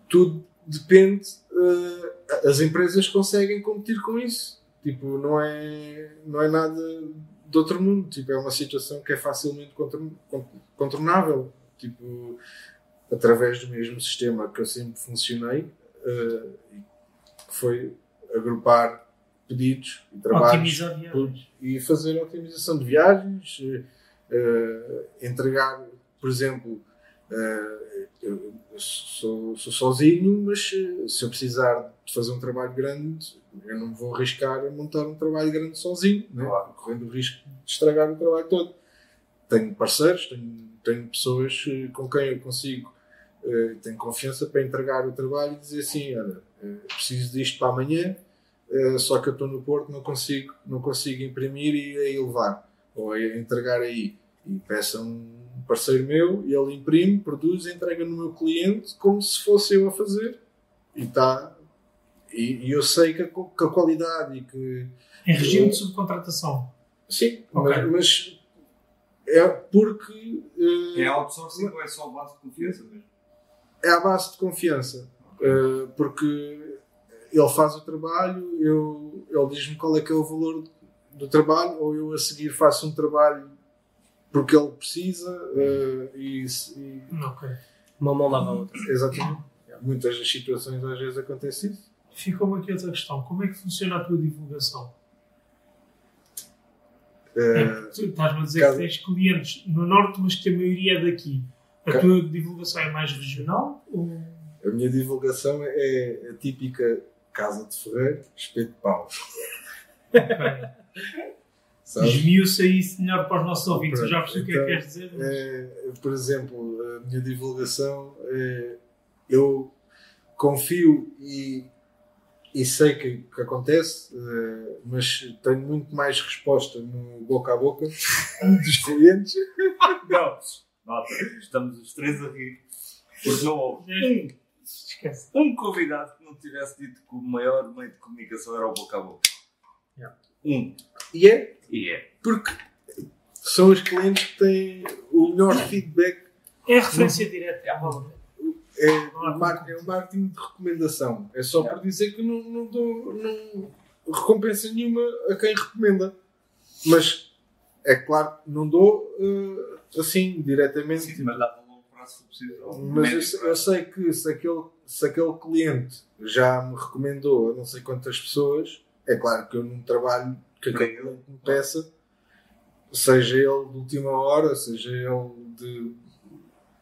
tudo depende. Uh, as empresas conseguem competir com isso. Tipo, não é, não é nada de outro mundo. Tipo, é uma situação que é facilmente contornável. Tipo, através do mesmo sistema que eu sempre funcionei, uh, que foi agrupar pedidos e trabalhos e fazer a otimização de viagens, uh, entregar, por exemplo, uh, eu sou, sou, sozinho, mas se eu precisar de fazer um trabalho grande, eu não vou arriscar a montar um trabalho grande sozinho, né? correndo o risco de estragar o trabalho todo. Tenho parceiros, tenho, tenho pessoas com quem eu consigo uh, tenho confiança para entregar o trabalho e dizer assim, olha, preciso disto para amanhã, uh, só que eu estou no Porto, não consigo, não consigo imprimir e aí levar, ou entregar aí. E um parceiro meu, e ele imprime, produz, entrega no meu cliente como se fosse eu a fazer. E está. E, e, eu sei que a, que a qualidade e que. Em regime de subcontratação. Sim, okay. mas, mas é porque. Uh, é outsourcing ou é só base de confiança mesmo? é a base de confiança. Uh, porque ele faz o trabalho, eu, ele diz-me qual é que é o valor do trabalho, ou eu a seguir faço um trabalho porque ele precisa uh, e, e... Okay. Uma mão lava a outra. Exatamente. Muitas das situações às vezes acontece isso. Ficou-me aqui outra questão. Como é que funciona a tua divulgação? Uh, é, estás-me a dizer caso... que tens clientes no Norte, mas que a maioria é daqui. A tua divulgação é mais regional? Ou... A minha divulgação é a típica Casa de Ferreiro, espeto de pau. Ok. Esmiu-se isso melhor para os nossos ouvintes. Eu já percebi o que é que então, queres dizer. Mas... É, por exemplo, a minha divulgação é. Eu confio e, e sei que, que acontece, é, mas tenho muito mais resposta no boca a boca dos clientes. Não. Nota, estamos os três a rir. Porque não houve Esquece. um convidado que não tivesse dito que o maior meio de comunicação era o boca a boca. Yeah. Um. E é E é. porque são os clientes que têm o melhor feedback. É referência direta. É a pena. É, o mar- é o marketing de recomendação. É só Yeah. por dizer que não, não dou não recompensa nenhuma a quem recomenda. Mas é claro que não dou eh, assim diretamente. Sim, mas prazo se preciso. ou Mas eu, sei- eu sei que se aquele, se aquele cliente já me recomendou a não sei quantas pessoas, é claro que eu não trabalho que cliente me peça, seja ele de última hora, seja ele de,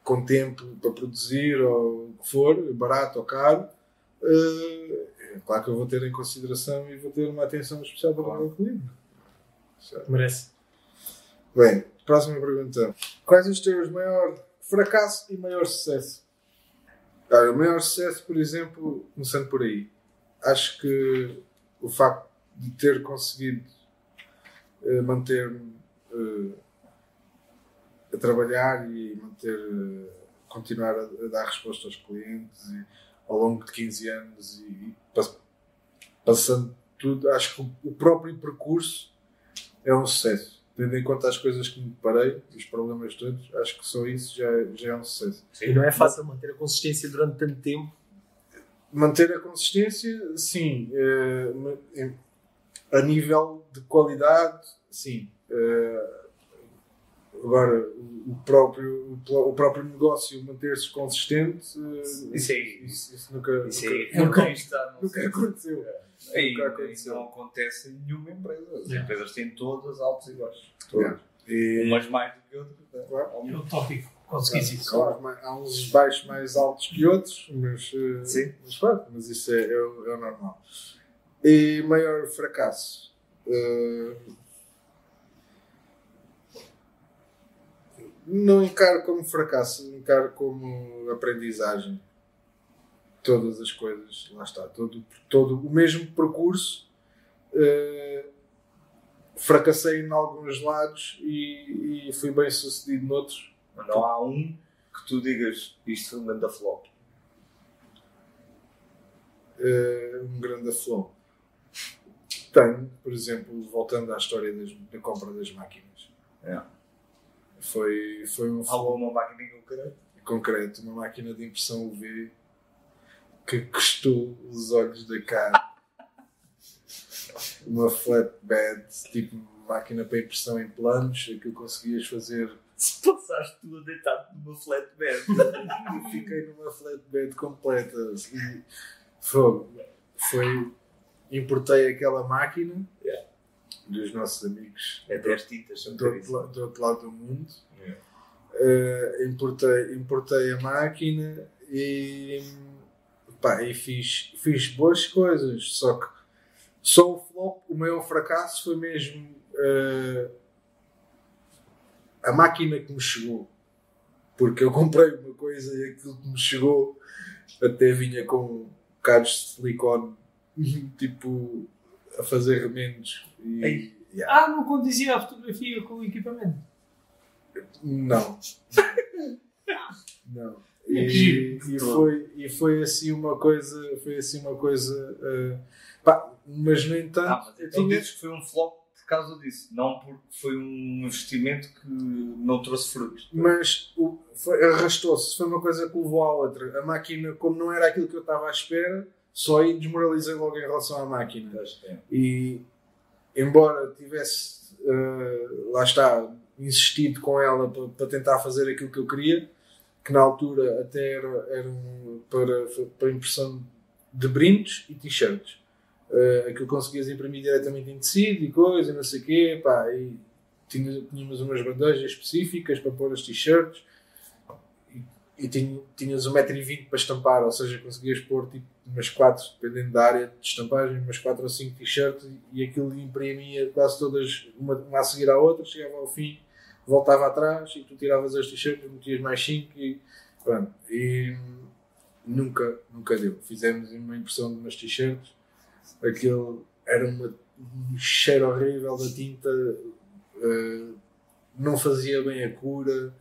com tempo para produzir ou o que for, barato ou caro. eh, é claro que eu vou ter em consideração e vou ter uma atenção especial para o meu cliente. Certo. Merece. Bem, próxima pergunta. Quais os teus maior fracasso e maior sucesso? Olha, o maior sucesso, por exemplo, começando por aí, acho que o facto de ter conseguido eh, manter-me eh, a trabalhar e manter, eh, continuar a, a dar resposta aos clientes e, ao longo de 15 anos e, e pass- passando tudo, acho que o- o próprio percurso é um sucesso. Tendo em conta as coisas que me deparei, os problemas todos, acho que só isso já, já é um sucesso. E não é fácil manter a consistência durante tanto tempo. Manter a consistência, sim. em- a nível de qualidade, sim. Eh, agora, o próprio, o próprio negócio manter-se consistente, eh, Isso é- isso, isso nunca, Isso nunca, aí nunca, conquista, não nunca aconteceu. Nunca aí aconteceu. não acontece em nenhuma empresa. As Yeah. empresas têm todas altos e baixos. E, Umas mais do que outras. né? Claro. É o tópico. Conseguis isso. Há uns, há uns baixos mais altos que outros, mas, eh, Sim. mas, mas isso é, é, é o normal. E maior fracasso? Eh, não encaro como fracasso, encaro como aprendizagem. Todas as coisas, lá está, todo, todo o mesmo percurso. eh, fracassei em alguns lados e, e fui bem sucedido noutros. Mas não há um que tu digas isto foi um grande flop. eh, um grande flow. Tenho, por exemplo, voltando à história das- da compra das máquinas. É. Foi, foi um flow uma máquina eu quero. concreto, uma máquina de impressão UV que custou os olhos da cara. Uma flatbed, tipo máquina para impressão em planos, aquilo conseguias fazer. Se passaste tu a deitar numa flatbed. Eu fiquei numa flatbed completa. E foi, foi. Importei aquela máquina Yeah. dos nossos amigos é 10 tintas, do outro, do outro lado do mundo. Yeah. Eh, importei, importei a máquina e, pá, e fiz, fiz boas coisas. Só que só o flop, o maior fracasso foi mesmo eh, a máquina que me chegou. Porque eu comprei uma coisa e aquilo que me chegou até vinha com bocados de silicone, tipo, a fazer remendos. E, yeah. Ah, não condizia a fotografia com o equipamento. Não. Não. E, e foi, e foi assim uma coisa. Foi assim uma coisa. eh, pá, mas no entanto, Ah, mas eu então tinha. dizes que foi um flop por causa disso, não porque foi um investimento que não trouxe frutos. Mas arrastou-se. Foi uma coisa que levou à outra. A máquina, como não era aquilo que eu estava à espera, só aí desmoralizei logo em relação à máquina. É. E embora tivesse, eh, lá está, insistido com ela para, para tentar fazer aquilo que eu queria, que na altura até era, era um- para, para impressão de brindes e t-shirts. Uh, aquilo conseguias imprimir diretamente em tecido e coisa, e não sei o quê, pá, e tínhamos umas bandejas específicas para pôr as t-shirts e, tinha- tinhas 1,20m para estampar, ou seja, conseguias pôr tipo umas 4, dependendo da área de estampagem, umas 4 ou 5 t-shirts e, aquilo imprimia quase todas, uma, uma a seguir à outra, chegava ao fim, voltava atrás e tu tiravas as t-shirts, metias mais 5 e pronto. E nunca, nunca deu. Fizemos uma impressão de umas t-shirts, aquilo era uma, um cheiro horrível da tinta, eh, não fazia bem a cura,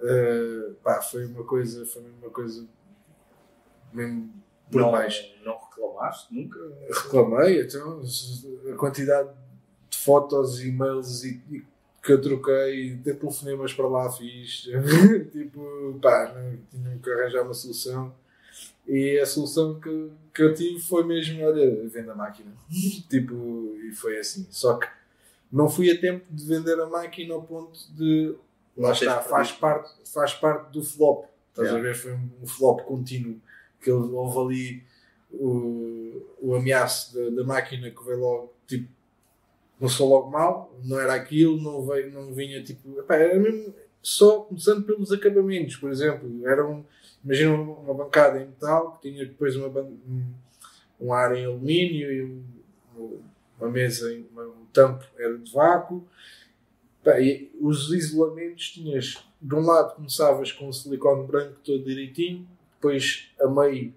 Uh, pá, foi uma coisa, foi uma coisa mesmo por não, baixo. não reclamaste nunca? Reclamei, então a quantidade de fotos, e-mails e, e que eu troquei, de telefonemas para lá fiz, tipo, pá, não, tinha que arranjar uma solução. E a solução que, que eu tive foi mesmo, olha, venda a máquina. tipo, e foi assim. Só que não fui a tempo de vender a máquina ao ponto de. Lá está, faz parte, faz parte do flop. Estás Yeah. a ver? Foi um, um flop contínuo. Que houve ali o, o ameaço da, da máquina que veio logo, tipo, começou logo mal, não era aquilo, não, veio, não vinha tipo. epá, era mesmo só começando pelos acabamentos, por exemplo. Era um, imagina uma bancada em metal que tinha depois uma, um, um ar em alumínio e um- uma mesa, em, um tampo era de vácuo. E os isolamentos tinhas, de um lado começavas com um silicone branco todo direitinho, depois a meio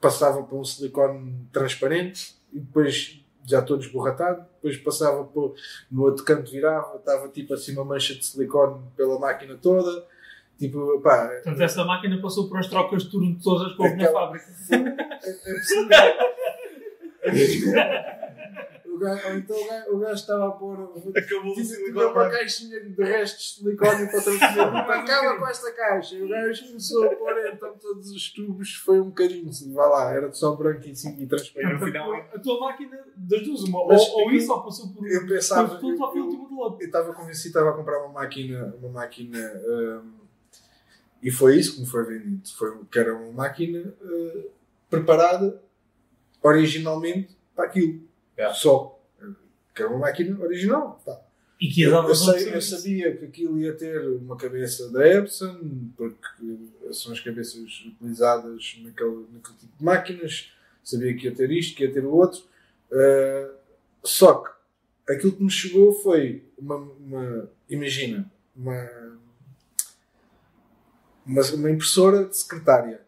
passava para um silicone transparente e depois já todo esborratado, depois passava para, no outro canto virava, estava tipo assim uma mancha de silicone pela máquina toda, tipo, pá, Portanto, essa máquina passou por as trocas de turno todas que houve na fábrica. é, é. Gajo, ou então o gajo, o gajo estava a pôr Acabou o tinha, silicone uma caixinha de restos de silicone para transformar. Acaba com esta caixa. E o gajo começou a pôr então todos os tubos. Foi um bocadinho, assim, vá lá, era só branco e, assim, e E transparente. no final, A tua máquina, das duas, uma, Mas ou, ou isso ou passou por. Eu pensava. por eu- último do outro. eu estava convencido que estava a comprar uma máquina, uma máquina hum, e foi isso que me foi vendido. Foi, que era uma máquina hum, preparada originalmente para aquilo. Yeah. Só. Que era uma máquina original. Pá. E que Eu, eu sei- eu sabia que aquilo ia ter uma cabeça da Epson, porque são as cabeças utilizadas naquele, naquele tipo de máquinas. Sabia que ia ter isto, que ia ter o outro. Uh, só que aquilo que me chegou foi uma. uma- imagina, uma, uma, uma impressora de secretária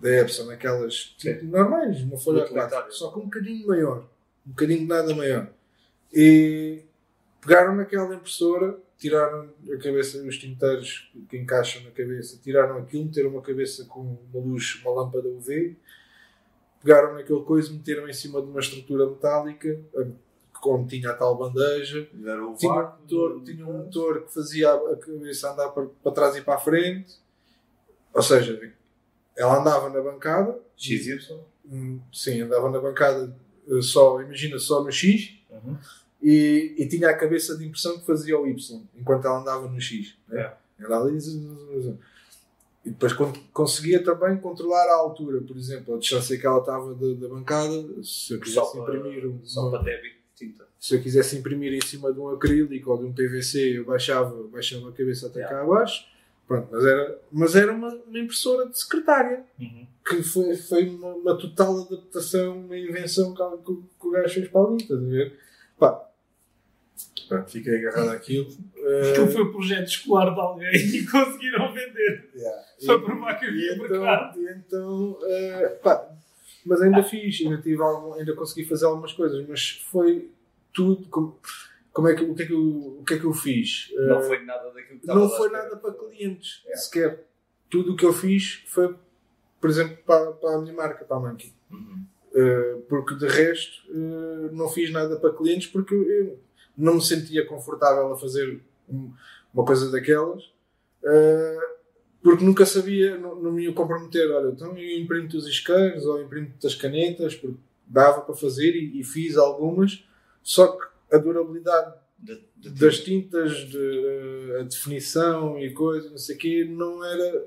da Epson, aquelas tipo, normais, uma folha A4, Utilitária. só que um bocadinho maior, um bocadinho nada maior. E pegaram naquela impressora, tiraram a cabeça, os tinteiros que encaixam na cabeça, tiraram aquilo, meteram uma cabeça com uma luz, uma lâmpada UV, pegaram naquele coisa, meteram em cima de uma estrutura metálica, como tinha a tal bandeja, tinha um, motor, tinha um motor que fazia a cabeça andar para, para trás e para a frente, ou seja, ela andava na bancada, XY. sim, andava na bancada só, imagina, só no X, Uhum. e, e tinha a cabeça de impressão que fazia o Y, enquanto ela andava no X. né? É. Ela ali. E depois con- conseguia também controlar a altura, por exemplo, a distância que ela estava da, da bancada, se eu Só quisesse para- imprimir um, Só para débito de tinta. se eu quisesse imprimir em cima de um acrílico ou de um PVC, eu baixava, baixava a cabeça até Yeah. cá abaixo. Pronto, mas era, mas era uma, uma impressora de secretária, Uhum. Que foi, foi uma, uma total adaptação, uma invenção que, que, que o gajo fez para ali, estás a ver? Pá, pronto, fiquei agarrado àquilo. Eh, Aquilo foi o projeto escolar de alguém e conseguiram vender. Yeah. Só provar que havia e mercado. então, e então eh, pá, mas ainda fiz, ainda, tive algum, ainda consegui fazer algumas coisas, mas foi tudo. Como, como é que, o, que é que eu, o que é que eu fiz? Eh, Não foi nada daquilo que estava não foi nada para clientes, É. sequer. Tudo o que eu fiz foi, por exemplo, para, para a minha marca, para a Monkey. Uhum. Uh, porque de resto uh, não fiz nada para clientes porque eu não me sentia confortável a fazer um- uma coisa daquelas uh, porque nunca sabia, não, não me ia comprometer. Olha, então eu imprimo os isqueiros ou imprimo as canetas porque dava para fazer e, e fiz algumas, só que a durabilidade De, de das tintas, de, a definição e coisas, não sei o quê, não era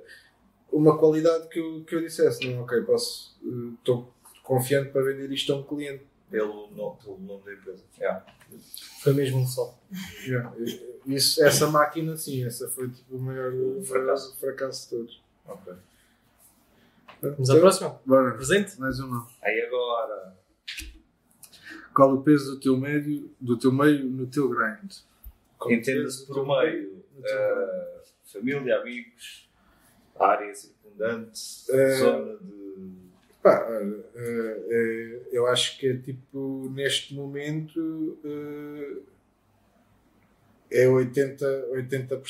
uma qualidade que eu, que eu dissesse, não, ok, posso, uh, estou confiante para vender isto a um cliente. pelo, nome, pelo nome da empresa. Yeah. Foi mesmo um só. Yeah. Isso, essa máquina, sim, essa foi tipo, o maior O fracasso. fracasso, de todos. Ok. Vamos à próxima. Bora, Presente? mais uma. Aí agora, Qual o peso do teu meio, do teu meio no teu grind? Entenda-se por meio no eh, família, amigos, área circundante, Eh, zona de. Pá, eh, eh, eu acho que é tipo, neste momento, é 80%, 80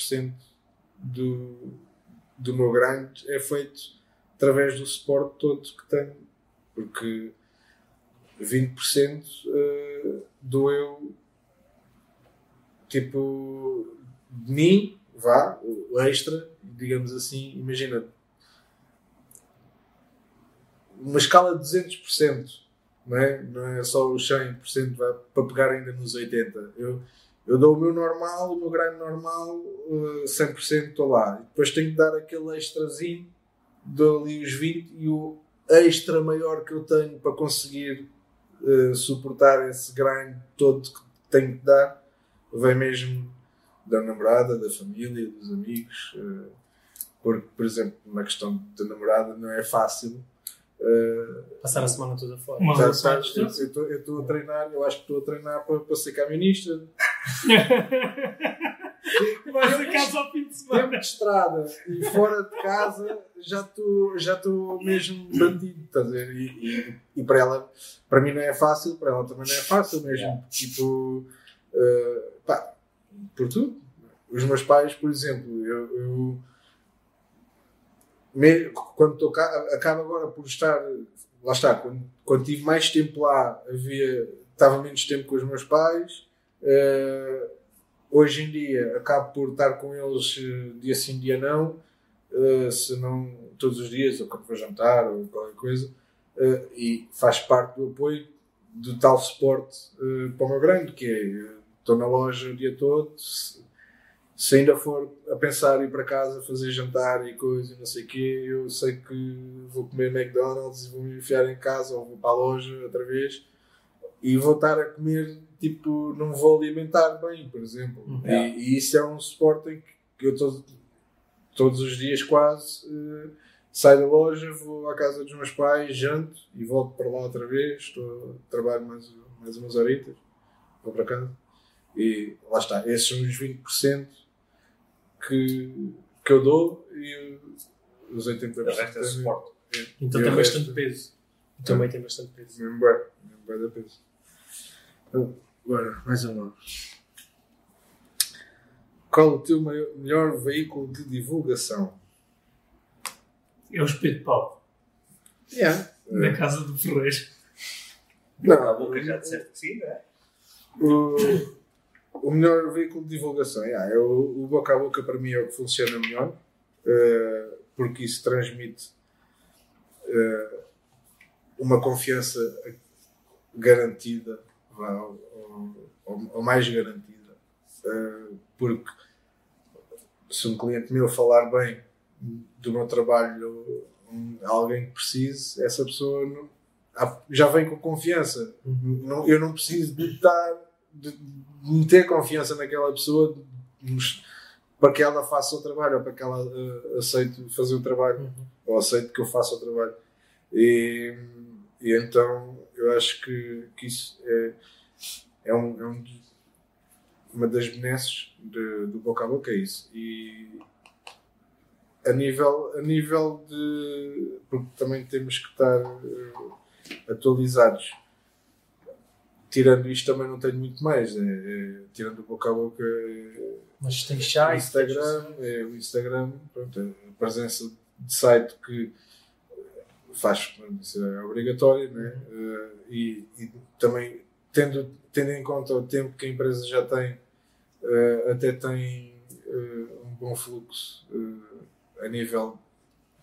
do, do meu grind é feito através do suporte todo que tenho, porque 20% uh, dou eu tipo de mim, vá, o extra, digamos assim, imagina uma escala de 200%, não é? Não é só os 100% vai, para pegar ainda nos 80%. Eu, eu dou o meu normal, o meu grind normal, uh, 100% estou lá. E depois tenho que dar aquele extrazinho, dou ali os 20% e o extra maior que eu tenho para conseguir uh, suportar esse grind todo que tenho que dar, vem mesmo da namorada, da família, dos amigos. Uh, porque, por exemplo, na questão da namorada não é fácil Uh, Passar a semana toda fora. Uma já, sabes, eu estou a treinar, eu acho que estou a treinar para, para ser camionista. Vais a casa ao fim de semana. Tempo de estrada e fora de casa já estou já mesmo bandido. Estás a ver? E, e, e, para ela, para mim não é fácil, para ela também não é fácil mesmo. Yeah. Tipo, uh, pá, por tudo. Os meus pais, por exemplo, eu, eu quando estou cá, acaba agora por estar, lá está, quando, quando tive mais tempo lá, havia, estava menos tempo com os meus pais. Uh, hoje em dia acabo por estar com eles uh, dia sim, dia não, uh, se não todos os dias, ou quando vou jantar, ou qualquer coisa, e faz parte do apoio do tal suporte para o meu grande, que é estou na loja o dia todo, se ainda for a pensar ir para casa fazer jantar e coisa, não sei o quê, eu sei que vou comer McDonald's e vou me enfiar em casa ou vou para a loja outra vez e vou estar a comer, tipo, não vou alimentar bem, por exemplo. Uhum. E, e, isso é um suporte que eu todo, todos os dias quase uh, saio da loja, vou à casa dos meus pais, janto e volto para lá outra vez, estou, trabalho mais, mais umas horitas, vou para casa. E lá está, esses são os 20% que, que eu dou e os 80% o resto é suporte. É. Então tem bastante peso. Também é. tem bastante peso. Mesmo bem, mesmo bem da peso. Então, agora, mais uma. Qual o teu maior, melhor veículo de divulgação? É o Espírito Paulo. Yeah. Na casa do Ferreiro. Não, a boca já disseste que sim, não é? O, o melhor veículo de divulgação é o, o, boca a boca para mim é o que funciona melhor uh, porque isso transmite uh, uma confiança garantida ou, ou, ou mais garantida uh, porque se um cliente meu falar bem do meu trabalho a alguém que precise essa pessoa não, já vem com confiança uhum. não, eu não preciso de estar de, meter confiança naquela pessoa para que ela faça o trabalho ou para que ela uh, aceite fazer o trabalho uhum. ou aceite que eu faça o trabalho. E, e então eu acho que, que isso é, é, um, é um, uma das benesses do boca a boca, é isso. E a nível, a nível de. porque também temos que estar uh, atualizados tirando isto também não tenho muito mais. É, é, tirando o boca a boca. É, Mas tem já Instagram, é, o Instagram, pronto, a presença de site que faz isso é obrigatório, né? Uh, e, e, também tendo, tendo em conta o tempo que a empresa já tem, uh, até tem uh, um bom fluxo a nível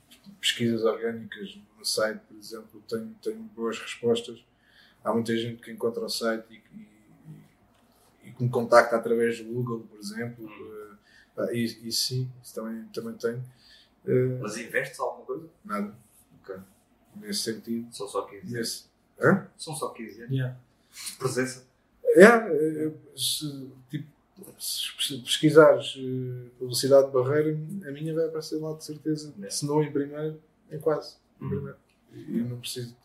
de pesquisas orgânicas no site, por exemplo, tenho, tenho boas respostas há muita gente que encontra o site e, e, e que me contacta através do Google, por exemplo. Uh, e, e, sim, isso também, também tenho. Uh, Mas investes alguma coisa? Nada. Ok. Nesse sentido. São só 15 Nesse... Hã? São só 15 anos. Yeah. Presença. É, se, tipo, se pesquisares publicidade de barreira, a minha vai aparecer lá de certeza. Yeah. Se não em primeiro, em quase. Em uhum. primeiro. E não preciso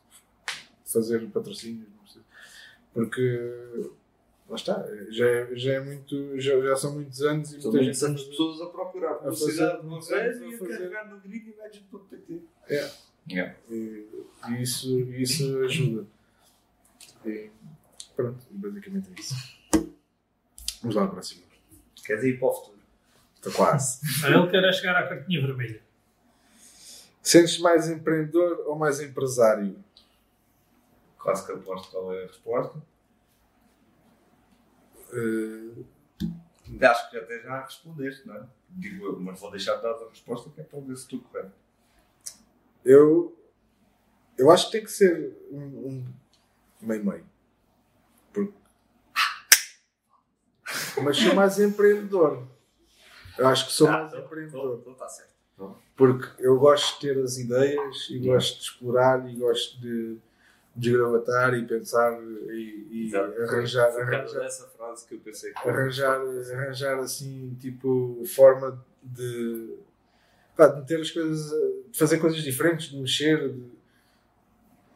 fazer patrocínios, porque lá está, já é, já é muito, já, já são muitos anos e são muita gente anos pessoas a procurar publicidade de vez e a carregar no grid É. Yeah. E, e, isso, isso ajuda. E pronto, basicamente é isso. Vamos lá à próxima. Queres ir para o futuro? Estou quase. Ele quer chegar à cartinha vermelha. Sentes mais empreendedor ou mais empresário? Quase que aposto qual é a resposta. Eh, Acho que até já respondeste, não é? Digo eu, mas vou deixar de dar a resposta que é para ver se tu correto. eu, eu acho que tem que ser um, um meio-meio. Porque... Mas sou mais empreendedor. Eu acho que sou Ah, mais então- empreendedor. Está certo. Porque eu gosto de ter as ideias e gosto de explorar e gosto de desgravatar e pensar e, e arranjar, arranjar, dessa frase que eu pensei que arranjar, arranjar assim, tipo, forma de, pá, de meter as coisas, de fazer coisas diferentes, de mexer, de-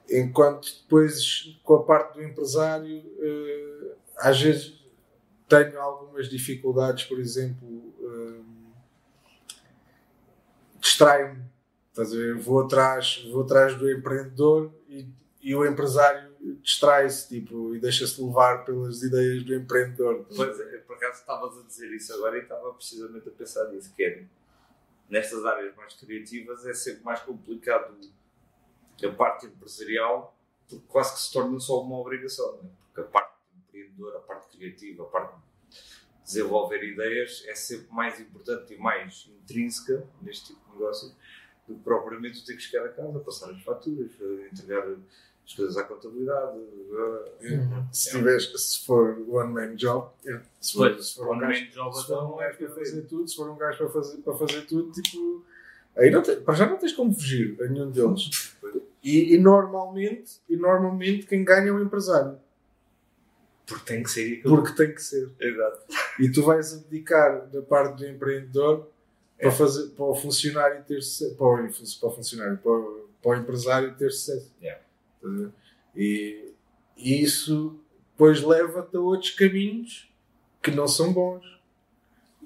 enquanto depois com a parte do empresário, eh, às vezes tenho algumas dificuldades, por exemplo, eh, distrai-me. Estás a ver? Vou atrás, vou atrás do empreendedor e, e o empresário distrai-se tipo, e deixa-se levar pelas ideias do empreendedor. Pois é, por acaso estavas a dizer isso agora e estava precisamente a pensar nisso, que é nestas áreas mais criativas é sempre mais complicado a parte empresarial, porque quase que se torna só uma obrigação, não é? porque a parte empreendedora, a parte criativa, a parte de desenvolver ideias é sempre mais importante e mais intrínseca neste tipo de negócio do que propriamente ter que chegar a casa, passar as faturas, entregar as coisas à contabilidade. eh, Se, tiveres, se for one man job, é. se for, se for um gajo, joga se for um gajo é para fazer tudo, se for um gajo para fazer, para fazer tudo, tipo, aí não te- para já não tens como fugir a nenhum deles. E, e normalmente, e normalmente quem ganha é o empresário, Porque tem que ser porque tem que ser. Exato. E tu vais abdicar da parte do empreendedor para, fazer, para o funcionário ter sucesso, para o, para o funcionário, para o, para o empresário ter sucesso. Yeah. Ver? E, e isso depois leva-te a outros caminhos que não são bons.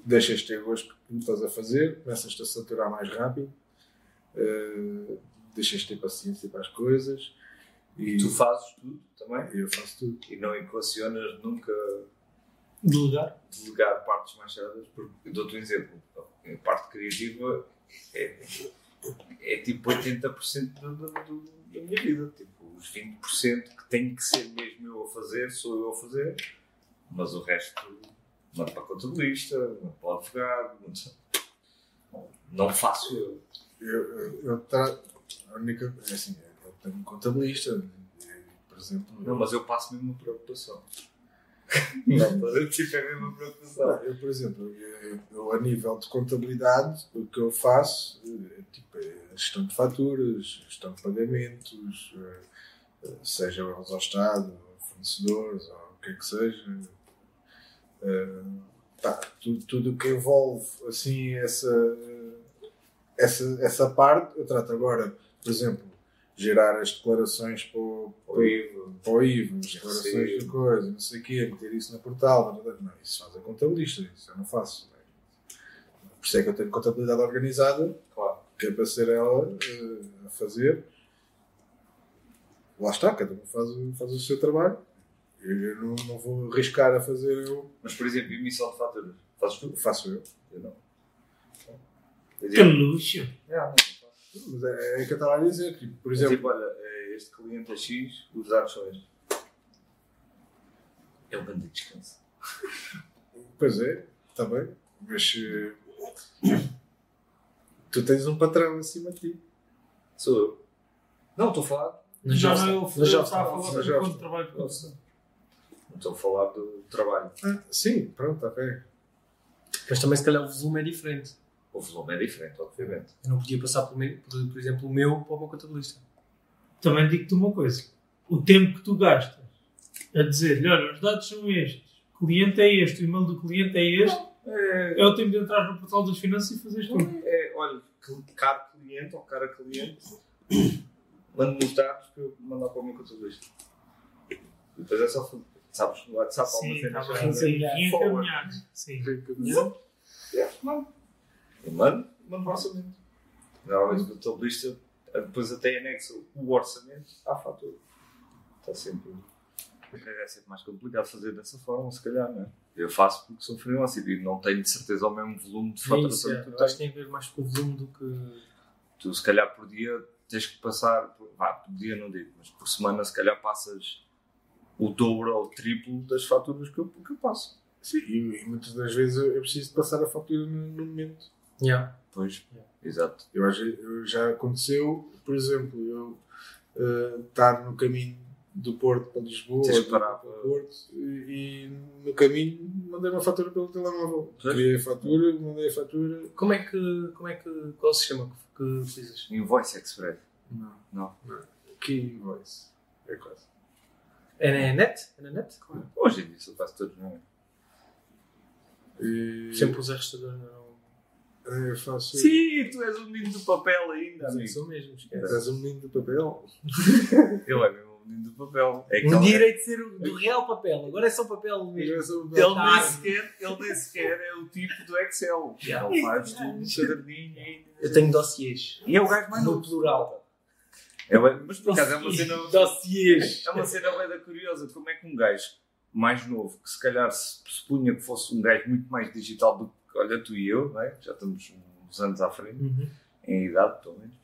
Deixas de ter gosto que estás a fazer, começas-te a saturar mais rápido, eh, deixas de ter paciência para as coisas e Tu fazes tudo também eu faço tudo. e não equacionas nunca Delegar. delegar partes mais certas, porque eu dou-te um exemplo. A parte criativa é, é tipo 80% do, do, do, da minha vida. Tipo, os 20% que tem que ser mesmo eu a fazer, sou eu a fazer, mas o resto mando para contabilista, mando para o advogado, não faço eu. Eu, eu, eu tra... a única é assim, eu tenho um contabilista, por exemplo. Não, mas eu passo mesmo uma preocupação. Não, tipo, é a mesma preocupação. Não, eu, por exemplo, eu, eu, a nível de contabilidade, o que eu faço é, tipo, é gestão de faturas, gestão de pagamentos, seja ao Estado, ou fornecedores, ou o que é que seja. Pá, tudo, o que envolve assim, essa, essa, essa parte, eu trato agora, por exemplo, gerar as declarações para o, para o IVA, para o IVA, as declarações Sim. de coisa, não sei o quê, meter isso no portal, não, isso faz a contabilista, isso eu não faço. é? Por isso é que eu tenho contabilidade organizada, Claro. que é para ser ela eh, a fazer. Lá está, cada um faz, o- faz o seu trabalho. Eu, não, não vou arriscar a fazer eu, Mas, por exemplo, emissão de faturas. Fazes tu? faço eu. Eu não. Que luxo. "Ah, não, não faço." Mas é, é que eu estava a dizer, tipo, por exemplo, exemplo, olha, eh, este cliente é X, os dados são estes. É o grande descanso. Pois é, está bem. Mas eh, tu tens um patrão acima de ti. Sou eu. Não, estou a falar. Na Já não eu fui Jovem. estava a falar quando trabalho. Não estou a falar do trabalho. Ah, sim, pronto, ok. Mas também, se calhar, o volume é diferente. O volume é diferente, obviamente. Eu não podia passar, por, por, por exemplo, o meu para o meu contabilista. Também digo-te uma coisa. O tempo que tu gastas a dizer-lhe, olha, os dados são estes, o cliente é este, o e-mail do cliente é este, É, é o tempo de entrar no portal das finanças e fazeres tudo. é, olha, que- caro cliente ou cara cliente, manda-me os dados para eu mandar para o meu contabilista. Depois é só, sabes, no WhatsApp há uma Sim, cena a forward. Sim. Yeah, mando. Eu mando, mando o orçamento. Normalmente o contabilista depois até anexa o orçamento à fatura. Está sempre. É sempre mais complicado fazer dessa forma, se calhar, não é? Eu faço porque sou freelancer e não tenho de certeza o mesmo volume de É faturação isso, é. que tu tens. acho que tem a ver mais com o volume do que. Tu, se calhar, por dia tens que passar, por- vá, por dia não digo, mas por semana, se calhar, passas o dobro ou o triplo das faturas que eu, que eu passo. Sim, e, e muitas das vezes eu, eu preciso de passar a fatura no, no momento. Yeah. Pois, Yeah. exato. Eu eu, já aconteceu, por exemplo, eu eh, estar no caminho do Porto para Lisboa, Tens que do- para Porto, e, e no caminho mandei uma fatura pelo telemóvel. Pois. Criei a fatura, mandei a fatura. Como é que. Como é que. Qual é o sistema que, que utilizas? Invoice Express. Não. Não. Key Invoice. É quase. É na net? É na net? Hoje em dia, isso eu faço todos, não é? E, Sempre os restauradores não. eu faço. Sim, tu és um menino do papel ainda, amigo. sou mesmo, esquece. És um menino de papel. Ele é mesmo do papel. É que Um ele- direito de ser o- do real papel, agora é só papel mesmo. Eu sou um Ele papel. nem, sequer, ele nem sequer é o tipo do Excel. Ele faz tudo caderninho. Eu tenho dossiês. E é o gajo mais No plural. É, mas por acaso é uma cena. Dossiês. É uma cena bem da curiosa. Como é que um gajo mais novo, que se calhar se supunha que fosse um gajo muito mais digital do que, olha, tu e eu, não é? já estamos uns anos à frente, Uhum. em idade pelo menos.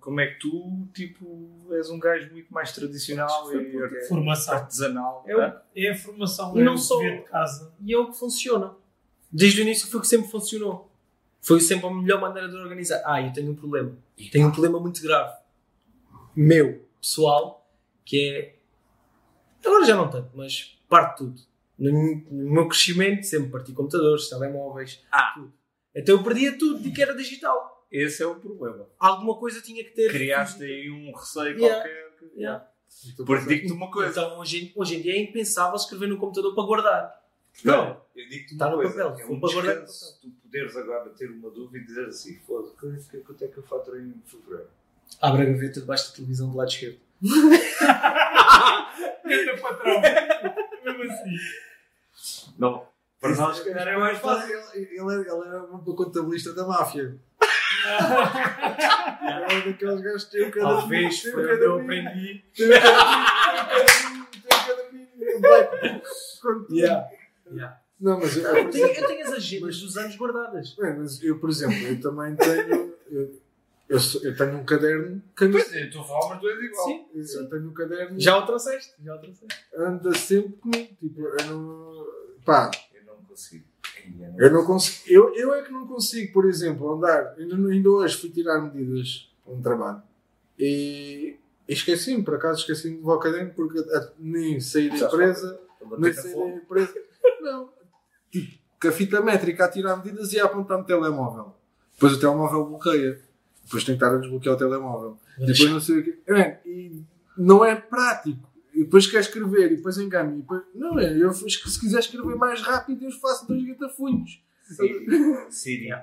Como é que tu, tipo, és um gajo muito mais tradicional e Formação. artesanal? Eu- tá? É a formação, E é não o só- de casa. E é o que funciona. Desde o início foi o que sempre funcionou. Foi sempre a melhor maneira de organizar. Ah, eu tenho um problema. Tenho um problema muito grave. Meu, pessoal, que é. Agora já não tanto, mas parte de tudo. No, no meu crescimento, sempre parti computadores, telemóveis, Ah. tudo. Então eu perdia tudo de que era digital. Esse é o problema. Alguma coisa tinha que ter. Criaste aí um receio Yeah. qualquer. que- Yeah. Porque digo-te uma coisa. Então hoje, em- hoje em dia é impensável escrever no computador para guardar. Não, eu digo-te Tá uma no coisa. papel, é um para guardar tu poderes agora ter uma dúvida e dizer assim, foda-se, que- que- quanto é que eu faturei em fevereiro? Abre a gaveta debaixo da televisão do lado esquerdo. Grande patrão. Mesmo assim. Não, para nós se calhar é mais fácil. Ele, ele era um contabilista da máfia. Era daqueles gajos que têm um caderninho. Talvez foi onde eu aprendi. têm um caderninho, tudo. Yeah. Não, mas eu, Eu tenho, eu tenho as agendas dos anos guardadas. Bem, mas eu, por exemplo, eu também tenho. Eu, eu, sou- eu tenho um caderno que Pois é, tu falas, mas tu és igual. Sim, eu sim. tenho um caderno Já o trouxeste? Já o trouxeste. anda sempre comigo. Tipo, eu não. Pá, Eu não consigo. Eu não eu não consigo. Eu, eu é que não consigo, por exemplo, andar. Ainda, ainda hoje fui tirar medidas para um trabalho e, e esqueci-me, por acaso esqueci-me de levar o caderno porque nem saí da empresa. Nem saí da empresa. Não. Tipo, com a fita métrica a tirar medidas e a apontar no telemóvel. Depois o telemóvel bloqueia. Depois que a desbloquear o telemóvel. Depois não sei o quê. É, e não é prático. E depois quer escrever e depois engano. E depois... Não é. Eu, se quiser escrever mais rápido, eu faço dois gatafunhos. Siri, Siri,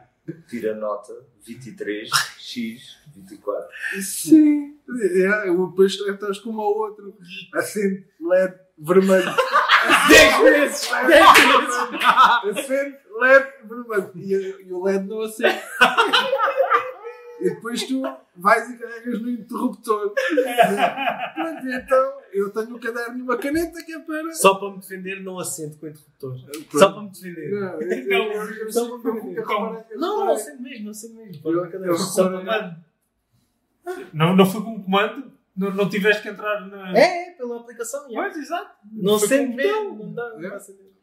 tira nota 23, X, 24. Sim. É, eu depois estás com um ao outro. Acende LED vermelho. 10 vezes! 10 vezes! Acende LED vermelho. E, e o LED não acende. E depois tu vais e carregas no interruptor. Pronto, então eu tenho um caderno e uma caneta que é para. Só para me defender, não assento com o interruptor. Pronto. Só para me defender. Não, eu- eu- eu- eu- Só eu- para eu- me eu- defender. eu- Não, não assento mesmo, não assento mesmo. Eu- cadeira. eu- Só para Comando. Não, não foi com o comando? Não, não tiveste que entrar na. É, é, pela aplicação. já. Pois, exato. Não sendo mesmo, não dá. não É.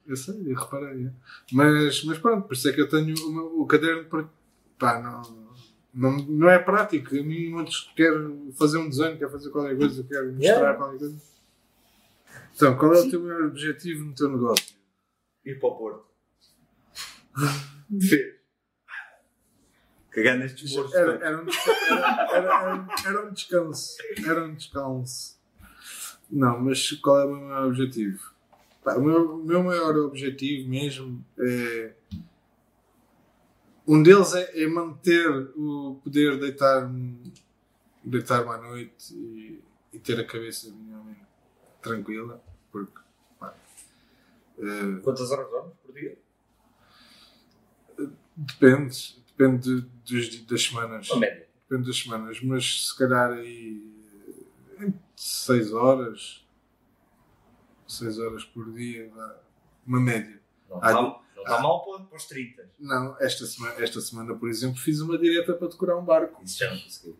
Eu sei, eu reparei. é. Mas, mas pronto, por isso é que eu tenho o, meu- o caderno para. Pá, não, não, não é prático. A mim, muitos quero fazer um desenho, quero fazer qualquer coisa, quero mostrar Yeah. qualquer coisa. Então, qual é o teu maior objetivo no teu negócio? Ir para o Porto. Fez. Cagar nestes mortos. Era, era, um, era, era, era, um descanso. Era um descanso. Não, mas qual é o meu maior objetivo? Pá, o meu, o meu maior objetivo mesmo é. Um deles é, é manter o poder deitar-me deitar à noite e, e ter a cabeça minimamente tranquila, porque pá, eh, Quantas horas dormes por dia? depende, depende de- dos, das semanas. A média. Depende das semanas, mas se calhar aí entre 6 horas. 6 horas por dia, uma média. Não Ah, está está mal para, para os 30. Não, esta semana, esta semana, por exemplo, fiz uma direta para decorar um barco. Isso já não consegui.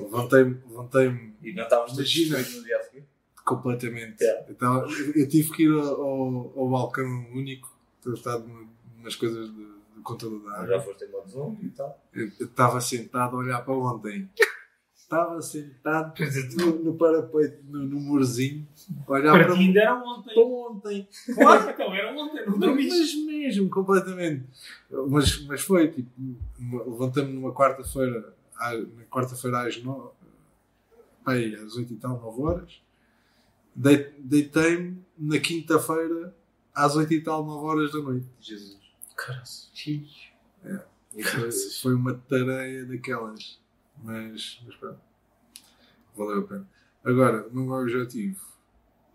Levantei-me levantei E não estavas todos Imagina. no dia a seguir? completamente. Yeah. Então, eu tive que ir ao, ao, balcão único, tratar de umas coisas de, de controle da água. Já foste em modo zoom e tal. Eu estava sentado a olhar para ontem. Estava sentado no, no parapeito, no, no murozinho, olhar para, para ti ainda era ontem. para ontem. Claro, então era ontem, não dormiste. Mas mesmo, completamente. Mas, mas foi, tipo, levantei-me numa quarta-feira, na quarta-feira às nove, aí, às oito e tal, nove horas. Dei- Deitei-me na quinta-feira às oito e tal, nove horas da noite. Jesus. Caralho. E foi, foi uma tareia daquelas. Mas, mas pronto. Valeu a pena. Agora, o meu objetivo.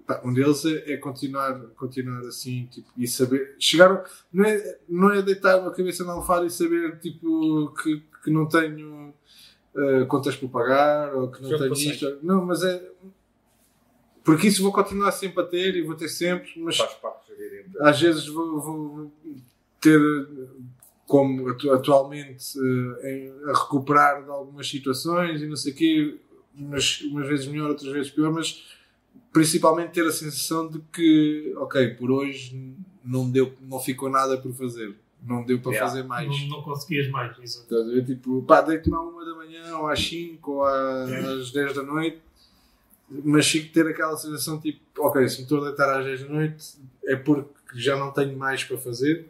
pá, um deles é, é continuar, continuar assim tipo, e saber. Chegar. Não é, não é deitar a cabeça na almofada e saber tipo, que, que não tenho eh, contas por pagar ou que não tenho isto. Não, mas é. Porque isso vou continuar sempre a ter e vou ter sempre, mas Faz parte às vezes vou, vou ter, como atu- atualmente, eh, a recuperar de algumas situações e não sei o quê, umas, umas vezes melhor, outras vezes pior, mas principalmente ter a sensação de que, ok, por hoje não, deu, não ficou nada por fazer, não deu para Yeah. fazer mais. Não, não conseguias mais. Exato. Estás a ver? Tipo, pá, deito-me à uma da manhã, ou às 5, ou às 10 da noite, mas fico ter aquela sensação tipo, ok, se me estou a deitar às 10 da noite é porque já não tenho mais para fazer,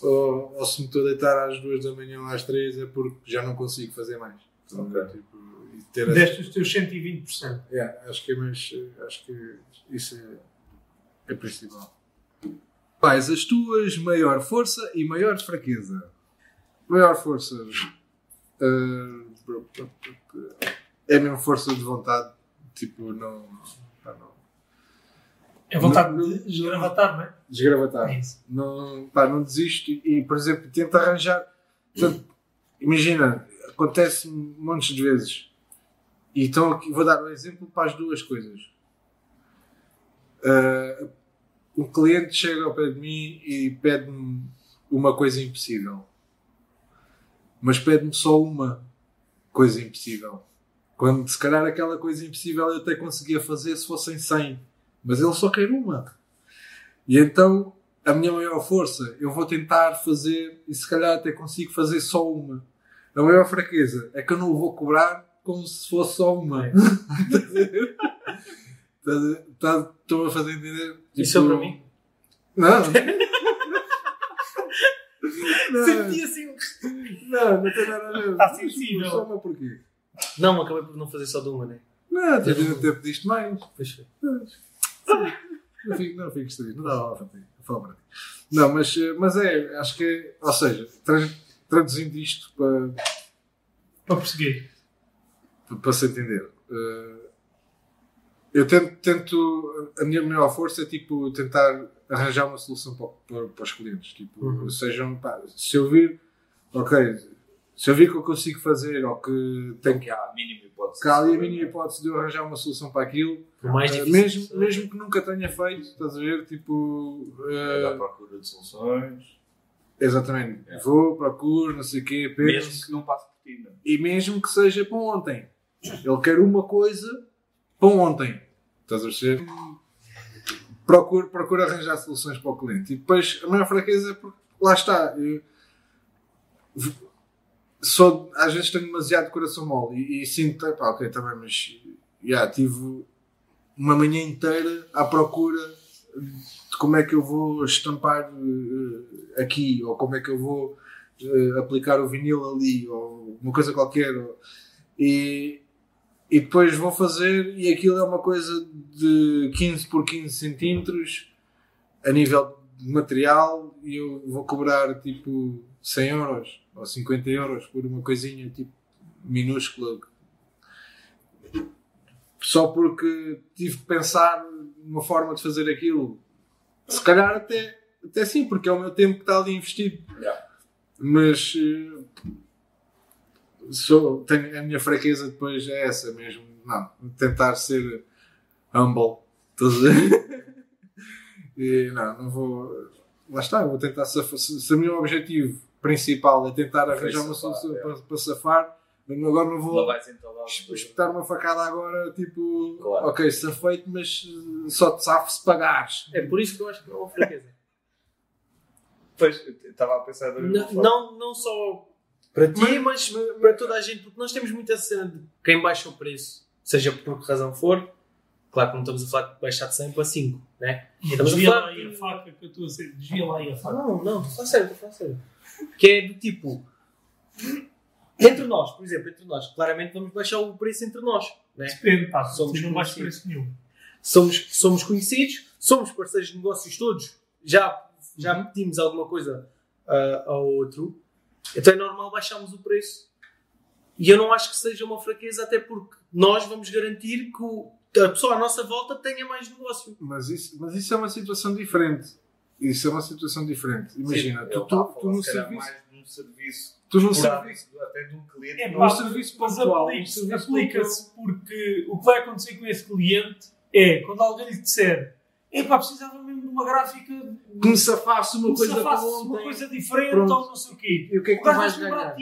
ou, ou se me estou a deitar às 2 da manhã ou às 3 é porque já não consigo fazer mais. Estás a ver? Ok. Tipo, e ter Deste os teus 120%. Yeah, acho que é mais. Acho que isso é, é principal. Quais as tuas maior força e maior fraqueza? Maior força. eh, é mesmo força de vontade. Tipo, não. É vontade Não- de desgravatar, não é? Desgravatar. É isso. não, pá, não desisto e, por exemplo, tento arranjar. Portanto, imagina, acontece montes de vezes. E então aqui vou dar um exemplo para as duas coisas. Ah, um cliente chega ao pé de mim e pede-me uma coisa impossível. Mas pede-me só uma coisa impossível. Quando se calhar aquela coisa impossível eu até conseguia fazer se fossem 100. Mas ele só quer uma. E então, a minha maior força, eu vou tentar fazer e se calhar até consigo fazer só uma. A maior fraqueza é que eu não vou cobrar como se fosse só uma. A ver? Tá- Estão a fazer entender? Isso é Tipo, para mim? Não. não, Senti assim. não, não tem nada a ver. Está sensível. Só uma porquê? Não, acabei por não fazer só de uma, né? Não, até, até pediste mais. Pois foi. Não fico, não fico estranho, não dá para ti. Para ti. Não, mas, eh, mas é, acho que é, ou seja, tra- traduzindo isto para, Para perseguir. para, para se entender. eh, eu tento, tento, a minha maior força é tipo tentar arranjar uma solução para, para, para os clientes. Tipo, Uhum. sejam, pá, se eu vir, ok, se eu vir que eu consigo fazer ou que tenho que Que há a mínima hipótese. que há ali a mínima hipótese de eu arranjar uma solução para aquilo, O mais eh, difícil. mesmo, mesmo que nunca tenha feito, estás a ver? Tipo, eh, À procura de soluções. Exatamente. É. Vou, procuro, não sei o quê, penso. Mesmo que não passe por ti. não é? E mesmo que seja para ontem. Ele quer uma coisa para ontem. Estás a perceber? Procuro, procuro arranjar soluções para o cliente. E depois a maior fraqueza é porque lá está. Eu, sou, às vezes tenho demasiado coração mole e, e sinto, pá, ok, também, mas já tive uma manhã inteira à procura de como é que eu vou estampar eh, aqui, ou como é que eu vou eh, aplicar o vinil ali, ou uma coisa qualquer. ou- e, e depois vou fazer, e aquilo é uma coisa de 15 por 15 centímetros a nível de material, e eu vou cobrar tipo 100 euros ou 50 euros por uma coisinha tipo minúscula. Só porque tive que pensar numa forma de fazer aquilo. Se calhar até, até sim, porque é o meu tempo que está ali investido. Yeah. Mas eh, sou, tenho, a minha fraqueza depois é essa mesmo. Não, tentar ser humble? E não, não vou. Lá está, vou tentar safar. Se, se o meu objetivo principal é tentar arranjar uma solução é. para, para safar, agora não vou Não es- espetar uma facada agora, tipo, Claro. ok, safeito, mas eh, só te safo se pagares. É por isso que eu acho que não é uma fraqueza. Depois, eu estava a pensar da mesma não, não, não só para ti, mas, para toda a gente, porque nós temos muita cena de quem baixa o preço, seja por que razão for. Claro que não estamos a falar de baixar de 100 para 5, né? Estamos a Desvia falar lá aí a faca que eu estou a ser. Desvia lá aí a faca. Não, não, estou a sério, estou a sério. Que é do tipo. Entre nós, por exemplo, entre nós, claramente vamos baixar o preço entre nós. Né? Depende, pá. Somos não baixo conhecidos. preço nenhum. Somos, somos conhecidos, somos parceiros de negócios todos, já, já pedimos alguma coisa ah, ao outro, então é normal baixarmos o preço. E eu não acho que seja uma fraqueza, até porque nós vamos garantir que o- a pessoa à nossa volta tenha mais negócio. Mas isso, mas isso é uma situação diferente. Isso é uma situação diferente. Imagina, Sim, tu, tu, tu no serviço. mais num serviço Tu esporádico, serviço. até de um cliente. É, não pá, é? um serviço mas pontual, aplica-se serviço aplica-se porque o que vai acontecer com esse cliente é quando alguém lhe disser epá, precisava mesmo de uma gráfica Que me safasse uma coisa se para faça ontem. uma coisa diferente Pronto. ou não sei o quê. E o que é que O tu vais ganhar?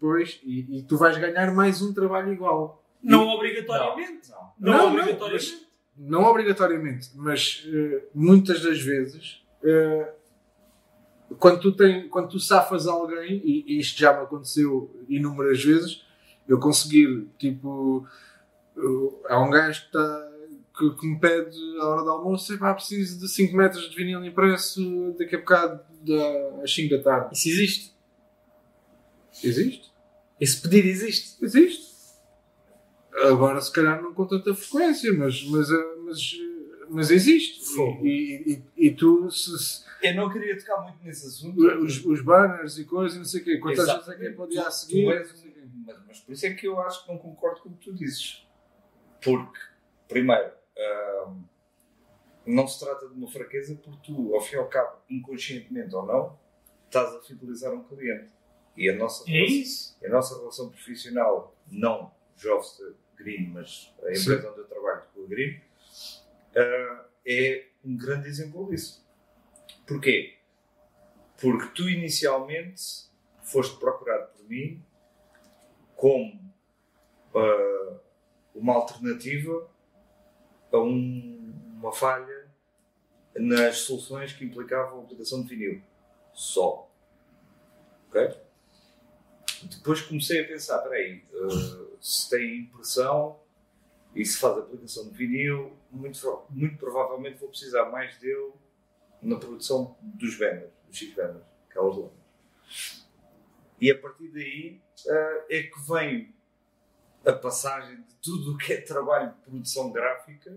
Pois, e, e tu vais ganhar mais um trabalho igual. Não obrigatoriamente. Não. Não, Não, não, obrigatoriamente. Não obrigatoriamente, mas eh, muitas das vezes, quando, tu tem, quando tu safas alguém, e, isto já me aconteceu inúmeras vezes, eu conseguir, tipo, eh, há um gajo que, tá, que, que me pede à hora do almoço, pá, preciso de 5 metros de vinil impresso daqui a bocado da, às 5 da tarde. Isso existe. Existe? Esse pedido existe. Existe. Agora, se calhar, não com tanta frequência, mas, mas, eh, mas, eh, mas existe. E, e, e tu, se, se- Eu não queria tocar muito nesse assunto. os, os banners e coisas, e não sei o quê, quantas vezes é que é para o dia a seguir? tu és um- mas, mas por isso é que eu acho que não concordo com o que tu dizes. Porque, primeiro, ahm, não se trata de uma fraqueza porque tu, ao fim e ao cabo, inconscientemente ou não, estás a fidelizar um cliente. E a nossa, É relação, isso. a nossa relação profissional, não Jobster Green, mas a Sim. empresa onde eu trabalho com a Green, ah, é um grande exemplo disso. Porquê? Porque tu inicialmente foste procurado por mim como ah, uma alternativa a um- uma falha nas soluções que implicavam a aplicação de vinil. Só. Ok? Depois comecei a pensar, peraí, ah, se tem impressão e se faz aplicação de vinil, muito, muito provavelmente vou precisar mais dele na produção dos banners, dos X-banners, aquelas lâminas. E a partir daí ah, é que vem a passagem de tudo o que é trabalho de produção gráfica,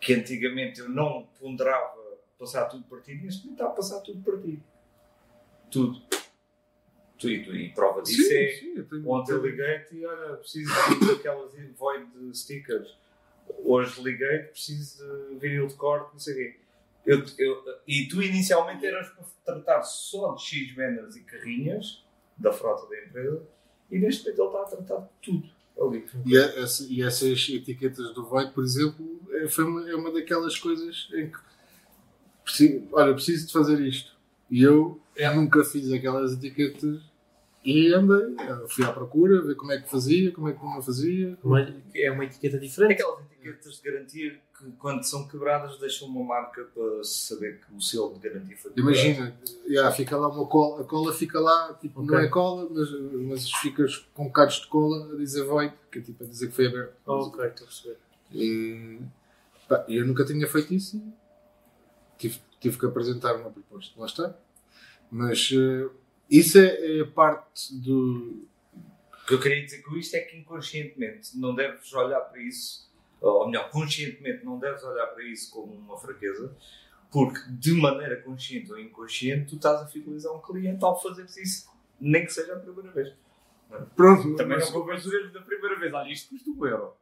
que antigamente eu não ponderava passar tudo para ti, neste momento está a passar tudo para ti. Tudo. Tu, e, tu, e prova disso Sim, é. sim, eu Ontem liguei-te e olha, preciso de daquelas void stickers. Hoje liguei-te, preciso de vinil de corte, não sei o quê. Eu, eu, e tu inicialmente eras para tratar só de X-banners e carrinhas da frota da empresa e neste momento ele está a tratar de tudo ali. E, a- essa- e essas etiquetas do Void, por exemplo, é, foi uma, é uma daquelas coisas em que preciso, olha, preciso de fazer isto. E eu nunca fiz aquelas etiquetas e andei, fui à procura, ver como é que fazia, como é que não fazia. Uma- é uma etiqueta diferente. Aquelas etiquetas de garantia que quando são quebradas deixam uma marca para saber que o selo de garantia foi quebrado. Imagina, já, fica lá uma cola, a cola fica lá, tipo, não Ok. é cola, mas, mas ficas com bocados de cola a dizer void, que é tipo a dizer que foi aberto. ok, estou a perceber. E, pá, eu nunca tinha feito isso e tive, tive que apresentar uma proposta. Lá está. Mas eh, isso é, é parte do. O que eu queria dizer com isto é que inconscientemente não deves olhar para isso, ou melhor, conscientemente não deves olhar para isso como uma fraqueza, porque de maneira consciente ou inconsciente tu estás a fidelizar um cliente ao fazeres isso, nem que seja a primeira vez. Pronto, Também mas- não o erro da primeira vez, olha, isto custa um euro.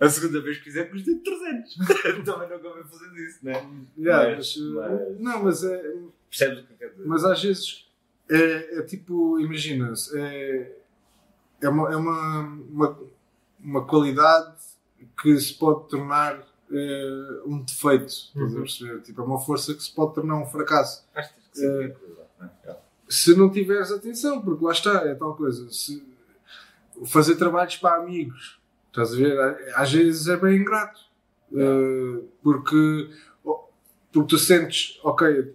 A segunda vez que fizer custa 300. Também não convém fazer isso, não é? já, mas- mas, mas- Não, mas, é, Percebes o que eu quero dizer? mas às vezes é, é tipo, imagina-se, é, é, uma, é uma, uma, uma qualidade que se pode tornar eh, um defeito. A perceber? Tipo, é uma força que se pode tornar um fracasso. Acho que não é? Yeah. Se não tiveres atenção, porque lá está, é tal coisa. Se fazer trabalhos para amigos, estás a ver? Às vezes é bem ingrato. Eh, porque, porque tu sentes, ok,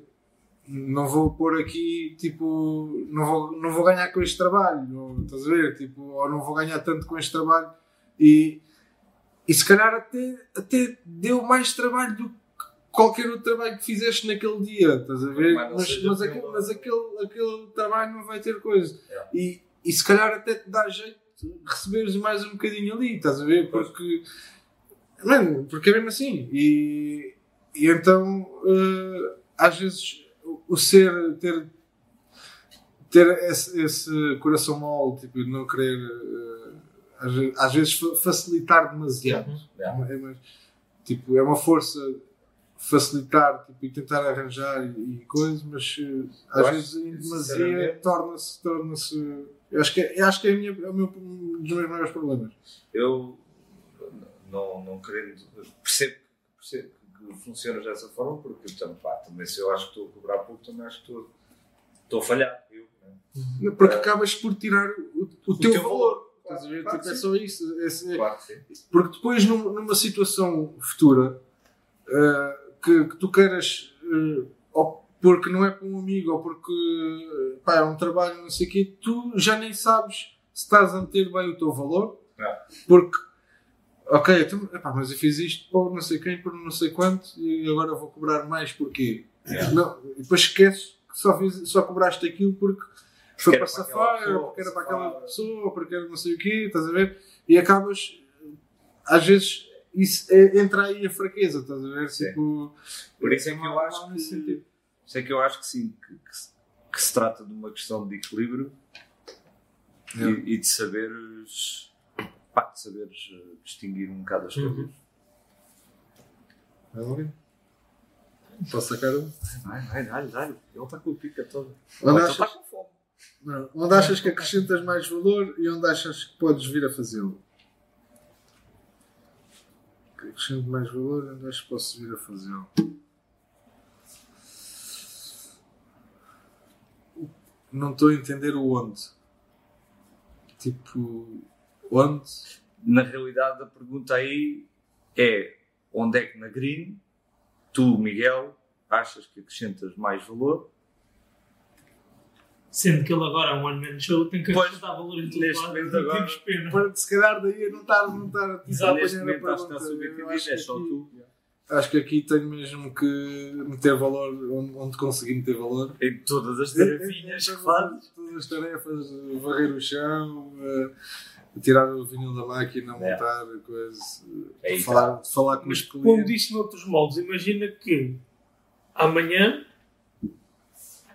não vou pôr aqui, tipo, não vou, não vou ganhar com este trabalho, ou, estás a ver? Tipo, ou não vou ganhar tanto com este trabalho. E, e se calhar até, até deu mais trabalho do que qualquer outro trabalho que fizeste naquele dia, estás a ver? Mas Mas, seja mas, pelo- aquele, mas aquele, aquele trabalho não vai ter coisa. É. E, e se calhar até te dá jeito de receberes mais um bocadinho ali, estás a ver? Porque, mano, porque é mesmo assim. E, e então, eh, às vezes, o- ser, ter, ter esse, esse coração mole, tipo, não querer, eh, às, às vezes, fa- facilitar demasiado. Yeah. É, mais- tipo, é uma força facilitar tipo, e tentar arranjar e, e coisas, mas eh, às vezes em demasia torna-se. Torna eu acho que, é, eu acho que é, a minha, é o meu, um dos meus maiores problemas. Eu não, não querendo. Percebo, percebo funcionas dessa forma, porque portanto, pá, também se eu acho que estou a cobrar pouco, também acho que estou, estou a falhar. Eu, né? Porque acabas por tirar o, o teu, teu valor. valor. Ver? Claro Tipo, que é só isso. É- é- Claro. Porque depois, num- numa situação futura, eh, que, que tu queiras, eh, ou porque não é para um amigo, ou porque eh, pá, é um trabalho, não sei o quê, tu já nem sabes se estás a meter bem o teu valor, É. porque, ok, então, epá, mas eu fiz isto por não sei quem, por não sei quanto, e agora vou cobrar mais porquê? É. Não, depois esqueces que só, fiz, só cobraste aquilo porque foi era para safar, pessoa, ou porque era para aquela pessoa, ou porque era não sei o quê, estás a ver? E acabas, às vezes, isso é- entra aí a fraqueza, estás a ver? Tipo, Por isso é que eu mal- acho que. sentido. Isso é que eu acho que sim, que, que se- que se trata de uma questão de equilíbrio É. e, e de saberes. Pá, de saberes eh, distinguir um bocado as Uhum. coisas. Vai lá ver. Posso sacar um? Vai, vai, dá-lhe, dá-lhe. Ele está com o pica todo. Onde achas, está com fome. não, onde achas que acrescentas mais valor e onde achas que podes vir a fazê-lo? Que Acrescento mais valor e onde acho que posso vir a fazê-lo? Não estou a entender o onde. Tipo, onde? Na realidade, a pergunta aí é: onde é que na Green tu, Miguel, achas que acrescentas mais valor? Sendo que ele agora é um one-man show, tem que acrescentar valor em tudo neste lado, momento não agora- temos pena. Para, se calhar daí eu não estar, não estar tipo, Exato, a Neste apanhar a momento acho que está subentendido, é só aqui- tu. Acho que aqui tenho mesmo que meter valor onde, onde consegui meter valor. Em todas as tarefinhas que fazes. Todas as tarefas, varrer o chão, eh, tirar o vinil da máquina, É. montar coisas, Aí falar, falar com Mas os clientes. isto noutros moldes, imagina que amanhã,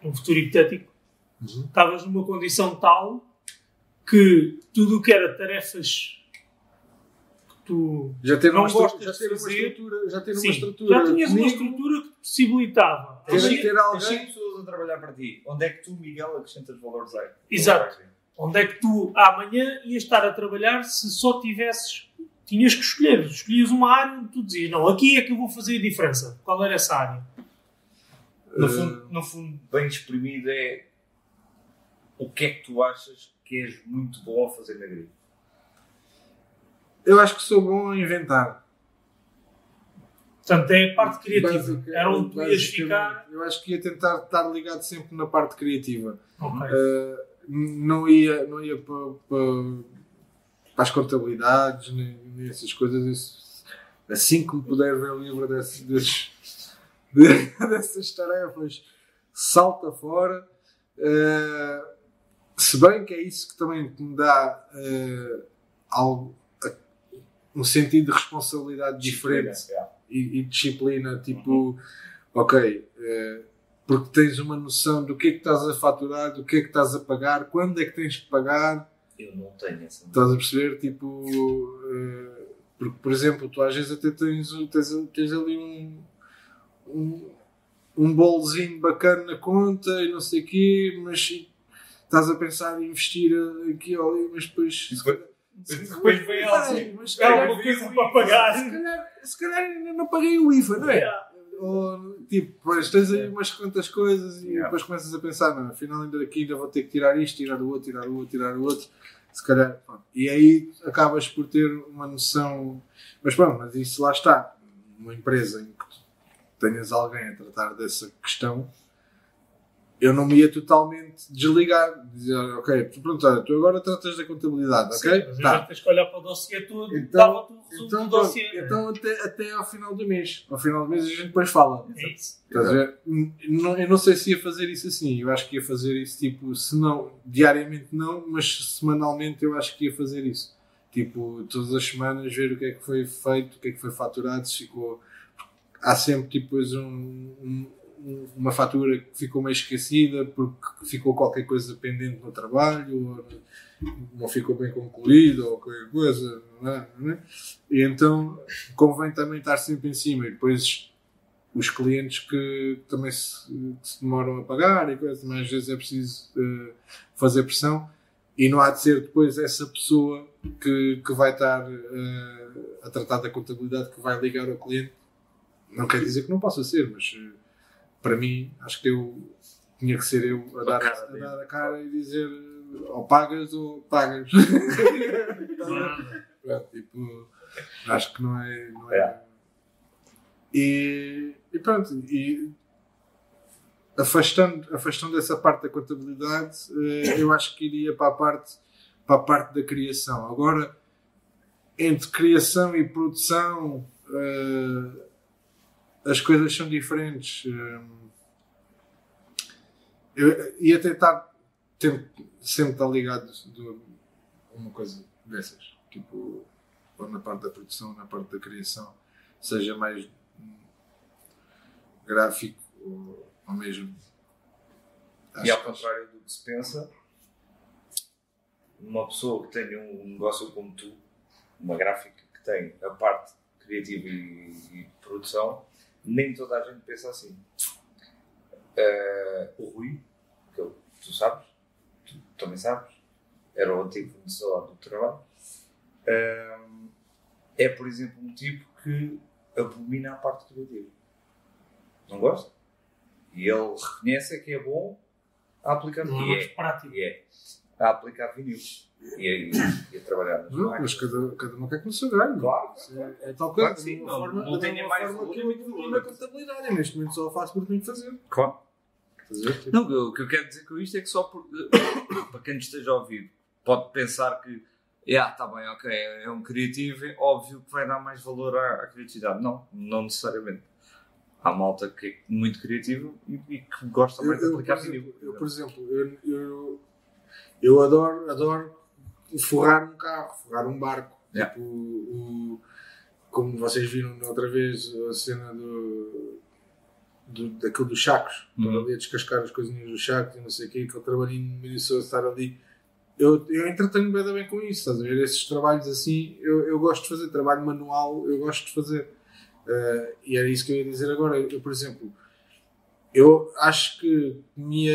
num futuro hipotético, Uhum. estavas numa condição tal que tudo o que era tarefas que tu Já ter não uma, gostas já de ter uma fazer. estrutura, já ter uma Sim, estrutura. já tinhas uma estrutura que te possibilitava. Ter, Ter, ter alguém. pessoas a trabalhar para ti. Onde é que tu, Miguel, acrescentas valores aí? Exato. Onde é que tu amanhã ias estar a trabalhar se só tivesses. Tinhas que escolher. Escolhias uma área onde tu dizias: Não, aqui é que eu vou fazer a diferença. Qual era essa área? No Eh, fundo, no fundo, bem exprimido é o que é que tu achas que és muito bom a fazer na grelha. Eu acho que sou bom a inventar. Portanto, é a parte criativa. Basica- Era onde tu ias ficar. Eu acho que ia tentar estar ligado sempre na parte criativa. Ok. Uh, não ia, não ia para, para, para as contabilidades nem, nem essas coisas. Isso, assim que me puder ver livre desses, desses- de- dessas tarefas, salta fora. Uh, se bem que é isso que também me dá uh, algo, um sentido de responsabilidade diferente Yeah. e, e disciplina, tipo, ok, eh, porque tens uma noção do que é que estás a faturar, do que é que estás a pagar, quando é que tens que pagar, Eu não tenho essa. estás a perceber, tipo, eh, porque, por exemplo, tu às vezes até tens, tens, tens ali um, um, um bolozinho bacana na conta e não sei o quê, mas estás a pensar em investir aqui ou ali, mas depois... Depois- Depois vem se é calhar- alguma coisa para pagar. Se calhar, se calhar ainda não paguei o IVA, não é? Ou, tipo, pois tens aí umas quantas coisas e Yeah. depois começas a pensar, não, afinal ainda aqui ainda vou ter que tirar isto, tirar o outro, tirar o outro, tirar o outro. Se calhar, pronto. E aí acabas por ter uma noção. Mas pronto, mas isso lá está. Uma empresa em que tu tenhas alguém a tratar dessa questão, eu não me ia totalmente desligar. Dizer, ok, tu, tu agora tratas da contabilidade, ok? Mas Tá. já tens que olhar para o dossiê todo, Então- o Então, do dossiê. então até, até ao final do mês. Ao final do mês a gente depois fala. É isso. Estás ver? Não- Eu não sei se ia fazer isso assim. Eu acho que ia fazer isso tipo, se não, diariamente não, mas semanalmente eu acho que ia fazer isso. Tipo, todas as semanas ver o que é que foi feito, o que é que foi faturado, se ficou. Há sempre tipo, um- um- uma fatura que ficou meio esquecida porque ficou qualquer coisa pendente no trabalho, não ficou bem concluído, ou qualquer coisa. Não é? Não é? E então convém também estar sempre em cima. E depois os clientes que também se, que se demoram a pagar e coisas, mas às vezes é preciso eh, fazer pressão e não há de ser depois essa pessoa que, que vai estar eh, a tratar da contabilidade que vai ligar ao cliente. Não quer dizer que não possa ser, mas eh, para mim acho que eu tinha que ser eu a dar a, cara a dar a cara e dizer ou pagas ou pagas. Pronto, tipo, acho que não é. Não é. É. E, e pronto, e afastando, afastando essa parte da contabilidade, eh, eu acho que iria para a parte, para a parte da criação. Agora, entre criação e produção, eh, as coisas são diferentes. Eh, eu ia tentar tem- sempre estar ligado do- a uma coisa dessas. Tipo, ou na parte da produção, na parte da criação, seja mais hum, gráfico ou, ou mesmo. E ao contrário do que se pensa, uma pessoa que tenha um negócio como tu, uma gráfica que tem a parte criativa e, e produção, nem toda a gente pensa assim. Eh, o Rui, que eu- tu sabes, tu também sabes, era o antigo fornecedor do trabalho, eh, é, por exemplo, um tipo que abomina a parte criativa. Não gosta? E ele reconhece que é bom a aplicar Não é prático. é a aplicar vinil e a, e a trabalhar nas Não, mas cada, cada um quer seu ganho. Claro. É, é tal Claro coisa. que sim, de uma não- forma, não tem mesma mais forma que eu evolui o na contabilidade. E neste momento só faço porque tenho que fazer. Claro. A? Tipo, Não, o que eu quero dizer com isto é que só por, para quem nos esteja a ouvir, pode pensar que yeah, tá bem, ok, é um criativo, é óbvio que vai dar mais valor à, à criatividade. Não, não necessariamente. Há malta que é muito criativa e, e que gosta Eu, mais de eu, por aplicar exemplo, eu, por exemplo, eu, eu, eu adoro, adoro forrar um carro, forrar um barco. Yeah. Tipo, o, como vocês viram na outra vez, a cena do, do, daquilo dos sacos. Uhum. Ali a descascar as coisinhas dos sacos e não sei o quê, aquele trabalhinho minucioso estar ali. Eu, eu entretenho bem, bem com isso, estás a ver? Esses trabalhos assim, eu, eu gosto de fazer. Trabalho manual, eu gosto de fazer. Eh, e era isso que eu ia dizer agora. Eu, por exemplo, eu acho que me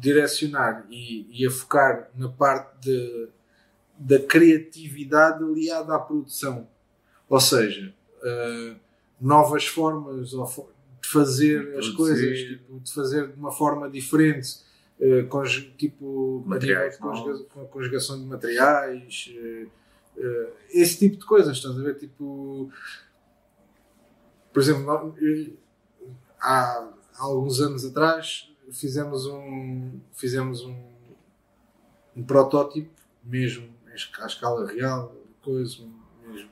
direcionar e ia focar na parte de, da criatividade aliada à produção. Ou seja, eh, novas formas de fazer De as coisas, tipo, de fazer de uma forma diferente, eh, conj- tipo, a Materiais nível de conjuga- com a conjugação de materiais, eh, esse tipo de coisas, estás a ver? Tipo, por exemplo, há alguns anos atrás fizemos um fizemos um, um protótipo mesmo à escala real coisa mesmo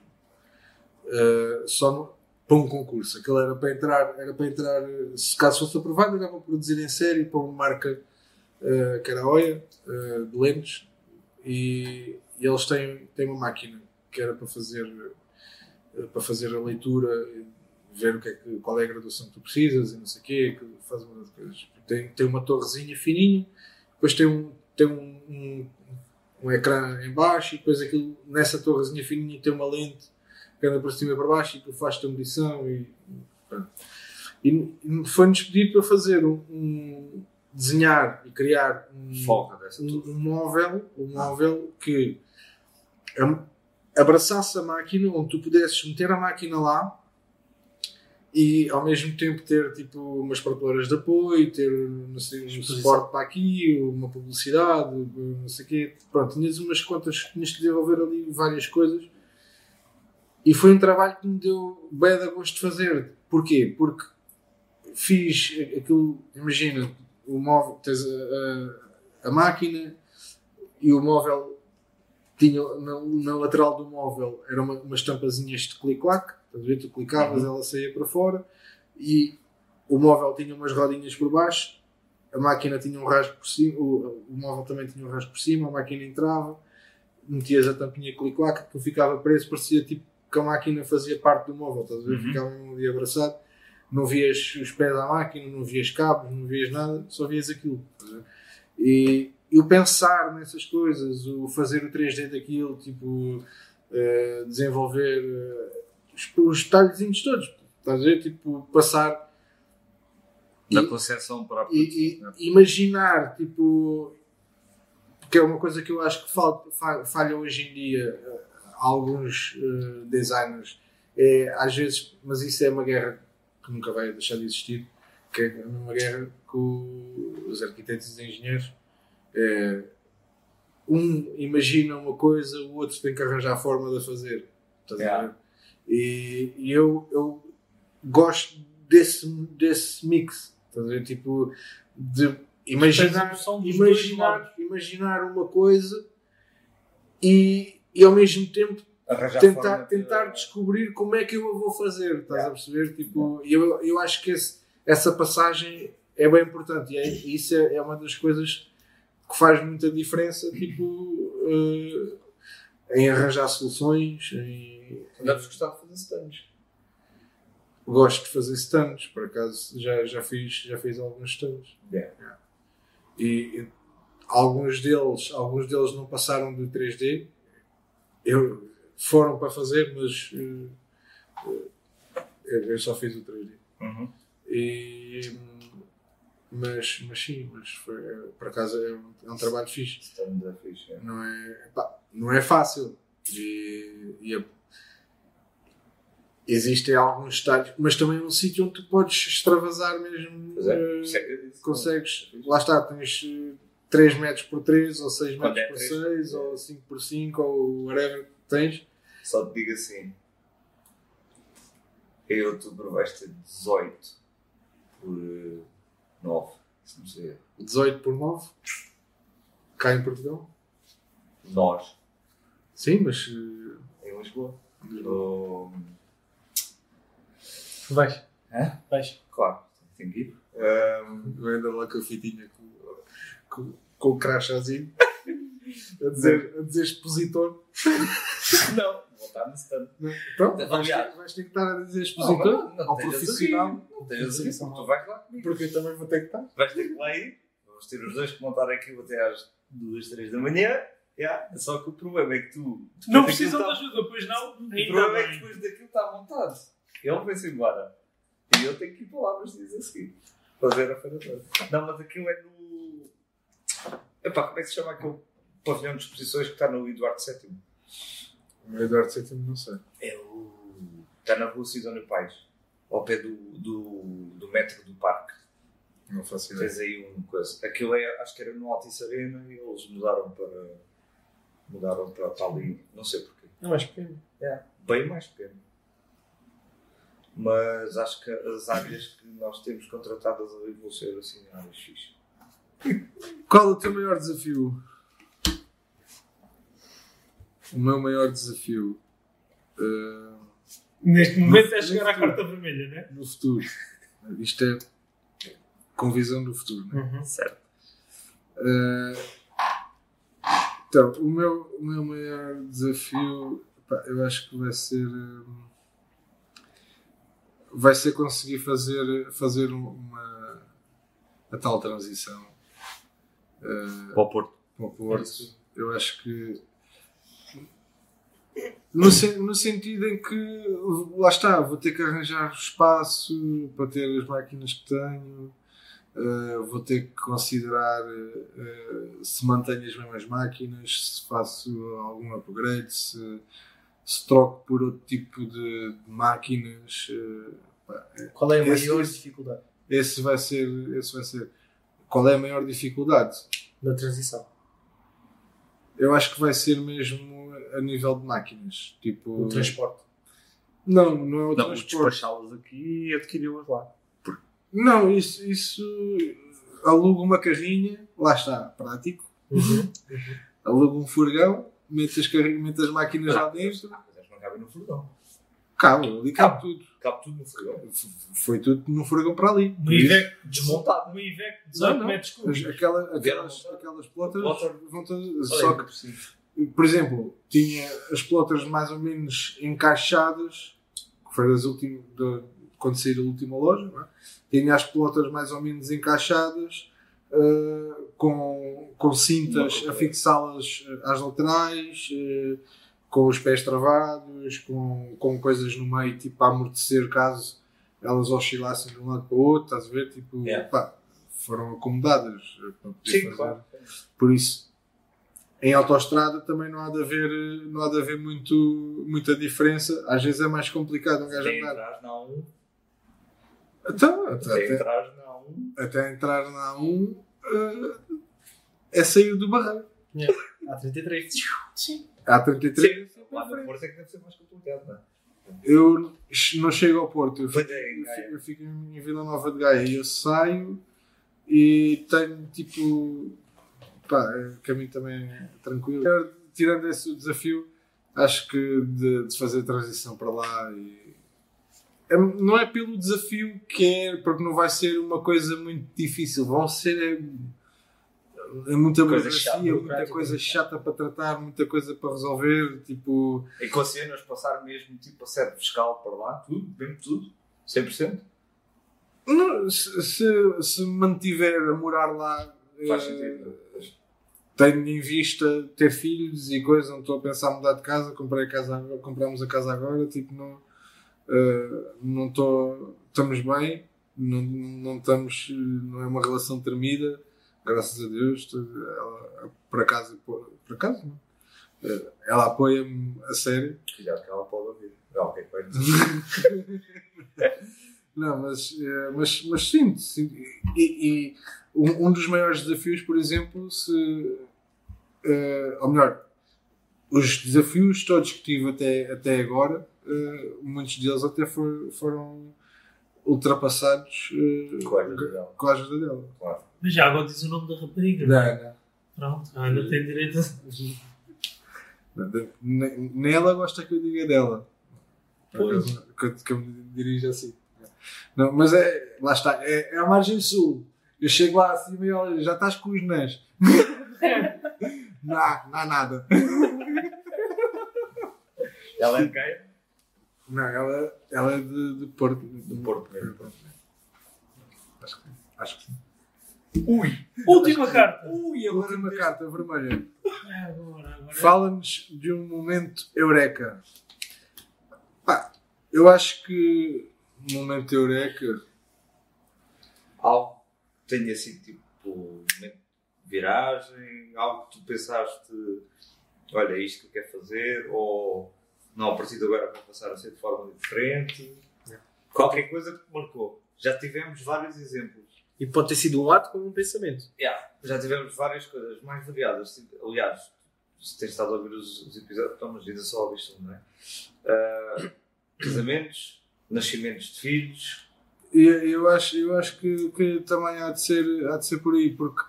eh, só para um concurso aquilo era para entrar era para entrar se caso fosse aprovado era para produzir em série para uma marca eh, que era a Oia eh, de lentes e, e eles têm, têm uma máquina que era para fazer para fazer a leitura ver o que é que, qual é a graduação que tu precisas e não sei o quê, que faz uma das coisas. Tem, tem uma torrezinha fininha, depois tem um, tem um, um, um ecrã em baixo e depois aquilo, nessa torrezinha fininha tem uma lente que anda para cima e para baixo e que faz a medição e, pronto. e, foi-nos pedido para fazer um, um- desenhar e criar um, um, um móvel, um móvel que abraçasse a máquina, onde tu pudesses meter a máquina lá e ao mesmo tempo ter tipo umas prateleiras de apoio, ter não sei, um suporte para aqui, uma publicidade, não sei o quê. Pronto, tinhas umas contas, tinhas que desenvolver ali várias coisas. E foi um trabalho que me deu bem de gosto de fazer. Porquê? Porque fiz aquilo, imagina, o móvel, tens a, a- a máquina e o móvel tinha na, na lateral do móvel era uma, umas tampazinhas de clic-clac, estás a ver? Tu clicavas, ela saía para fora e o móvel tinha umas rodinhas por baixo, a máquina tinha um rasgo por cima, o, o móvel também tinha um rasgo por cima, a máquina entrava, metias a tampinha clic-clac, aquilo ficava preso, parecia tipo que a máquina fazia parte do móvel, estás a ver? Uhum. Ficava um ali abraçado, não vias os pés da máquina, não vias cabos, não vias nada, só vias aquilo. ver? E eu pensar nessas coisas, o fazer o 3D daquilo, tipo, eh, desenvolver eh, os, os detalhezinhos todos, estás a ver? Tipo, passar Da E- concepção para a e, produção. e imaginar, tipo, que é uma coisa que eu acho que falta, fa- falha hoje em dia eh, alguns eh, designers, é, às vezes, mas isso é uma guerra que nunca vai deixar de existir, que é uma guerra com os arquitetos e engenheiros. É, um imagina uma coisa, o outro tem que arranjar a forma de a fazer. Estás a Yeah. ver? E, e eu, eu gosto desse, desse mix. Estás a ver? Tipo, de imaginar, imaginar, imaginar uma coisa e, e ao mesmo tempo Arranjar tentar, de- tentar descobrir como é que eu a vou fazer, estás a perceber? Tipo, e eu, eu acho que esse- essa passagem é bem importante e é, isso é, é uma das coisas que faz muita diferença tipo, eh, em arranjar soluções. Em, Deves gostar de fazer stands. Gosto de fazer stands, por acaso já, já, fiz, já fiz alguns stands. Yeah. Yeah. E, e alguns deles, alguns deles não passaram do 3D. Eu, foram para fazer, mas eu, eu só fiz o 3D. Uhum. E, mas, mas sim, mas foi, por acaso é um, é um trabalho fixe Stand é fixe, é. não é, pá, não é fácil. E, e é- existem alguns detalhes, mas também é um sítio onde tu podes extravasar mesmo. É, eh, por isso é consegues, lá está, tens eh, 3 metros por 3, ou 6 Quando metros é por três, 6, ou 5 por 5, ou whatever que tens. Só te digo assim. Em outubro vais ter 18 por eh, 9. Se não sei. 18 por 9, cá em Portugal. Nós, Sim, mas. eh, em Lisboa. No... Vais. Hã? Vais. Claro, tem que ir. Ahm, Eu ainda lá com a fitinha com, com, com o crachazinho a dizer, a dizer expositor. não, vou estar no stand. Pronto, vais, vais ter que estar a dizer Não, expositor mas não, ao estejas profissional. Não estejas a tu vais lá. Porque eu também vou ter que estar. Vais ter que lá ir. Vamos ter os dois que montar aquilo até às 2, 3 da manhã. Yeah. Só que o problema é que tu. Não precisam de ajuda, pois não? O Ainda problema é que depois daquilo está montado. Ele vai-se embora. E eu tenho que ir para lá nos dias a seguir. Fazer a feira toda. Não, mas aquilo é no. Epá, como é que se chama aquele pavilhão de exposições que está no Eduardo VII? O Eduardo VII não sei. É o. Está na rua Sidónio Pais. Ao pé do, do, do metro do parque. Não faço ideia. Tens aí um coisa. Aquilo é, acho que era no Altice Arena e eles mudaram para. Mudaram para, para ali. Não sei porquê. Não és pequeno. Bem mais pequeno. Mas acho que as áreas que nós temos contratadas vão ser assim áreas fixe. Qual é o teu maior desafio? O meu maior desafio uh, Neste momento é chegar à carta vermelha, né? no futuro. Isto é com visão do futuro. Né? Uhum. Certo. Uh, então, o meu, o meu maior desafio pá, eu acho que vai ser. hum, vai ser conseguir fazer, fazer um- uma. a tal transição. uh, Para o Porto. para o Porto. Eu acho que. No, no sentido em que, lá está, vou ter que arranjar espaço para ter as máquinas que tenho, Uh, vou ter que considerar uh, se mantenho as mesmas máquinas, se faço algum upgrade, se, se troco por outro tipo de, máquinas. Uh, pá, Qual é a Esse- maior dificuldade esse vai ser, esse vai ser. Qual é a maior dificuldade? da transição? Eu acho que vai ser mesmo a nível de máquinas. Tipo, O transporte. Não, não é o Não, transporte. despachá-las aqui e adquiri-las lá. Não, isso, isso aluga uma carrinha, lá está, prático. Uhum. Aluga um furgão, mete as, carri- mete as máquinas lá dentro, Ah, mas não cabem no furgão. cabe, ali cabe tudo. Cabe tudo no furgão. Foi tudo no furgão para ali. Uma Iveco Desmontado. De Não, 18 não. metros cúbicos. aquela- aquelas, aquelas plotas Plotter. vão todas. Só que, por exemplo, tinha as plotas mais ou menos encaixadas, que foi das últimas, da- quando saí da última loja, não é? tinha as plotas mais ou menos encaixadas, eh, com, com cintas a fixá-las eh, às laterais, eh, com os pés travados, com, com coisas no meio, tipo a amortecer caso elas oscilassem de um lado para o outro, estás a ver? Tipo, Yeah. pá, foram acomodadas para poder Sim, fazer. claro. Por isso, em autoestrada também não há de haver, não há de haver muito, muita diferença. Às vezes é mais complicado um gajo andar. 1. Então, até, Até entrar na 1. até entrar na A1 eh, é sair do barreiro. Há 33. Sim. Há 33. Lá no Porto é que deve ser mais complicado, não é? Eu não chego ao Porto, eu fico, é, em eu fico- eu fico em Vila Nova de Gaia e eu saio e tenho tipo. Pá, o caminho também é tranquilo. Tirando esse desafio, acho que de, de fazer a transição para lá e. é- não é pelo desafio que é, porque não vai ser uma coisa muito difícil, vão ser. É, é muita Coisa chata, muita coisa chata para tratar, muita coisa para resolver. Tipo, E conseguimos passar mesmo tipo a sede fiscal para lá, tudo, mesmo tudo, 100%. Não, se, se, mantiver a morar lá, Faz eh, sentido. tenho em vista ter filhos e coisa, não estou a pensar em mudar de casa, comprei a casa compramos a casa agora, tipo, não, eh, não estou, estamos bem, não, não estamos, não é uma relação termida, graças a Deus, ela, por acaso, por acaso, não? Eh, ela apoia-me a sério, Cuidado que ela pode ouvir. Ah, vai dizer. Não, mas, eh, mas, mas sinto, sinto. E, e um, um dos maiores desafios, por exemplo, se. eh, ou melhor, os desafios todos que tive até, até agora, muitos deles até for- foram ultrapassados eh, Com a ajuda dela. com a ajuda dela. Claro. Mas já agora diz o nome da rapariga. Não, Pronto, ainda tem direito a. Nem ela gosta que eu diga dela. Pois. Que, eu- me dirijo assim. Não, mas é, lá está, é, é a margem sul. Eu chego lá acima e olha, já estás com os nãs. Não não há nada. Ela é? Não, ela, ela é de, de Porto. Do Porto mesmo. Acho que, acho que sim. Última carta. Ui, a última carta vermelha. É agora, agora. Fala-nos de um momento eureka. Pá, eu acho que um momento eureka. Algo que tenha sido tipo um momento de viragem, algo que tu pensaste, olha, é isto que eu quero fazer, ou não, a partir de agora vou passar a ser de forma diferente. Qualquer coisa que marcou. Já tivemos vários exemplos. E pode ter sido um ato como um pensamento. Yeah, já tivemos várias coisas mais variadas. Aliás, se tens estado a ouvir os, os episódios, então, mas ainda só ouviste um, não é? Ah, casamentos, nascimentos de filhos. E eu acho, eu acho que, que também há de, ser, há de ser por aí, porque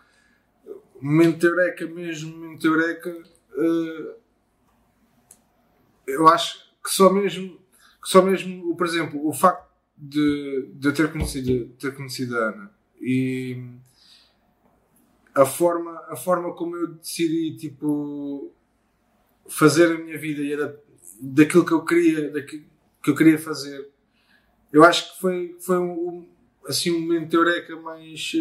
momento eureka mesmo, momento eureka, eh, eu acho que só mesmo, que só mesmo, por exemplo, o facto de, de ter conhecido, ter conhecido a Ana e a forma, a forma como eu decidi, tipo, fazer a minha vida e era daquilo que eu queria, daquilo que eu queria fazer. Eu acho que foi, foi um, assim, um momento de eureka mais.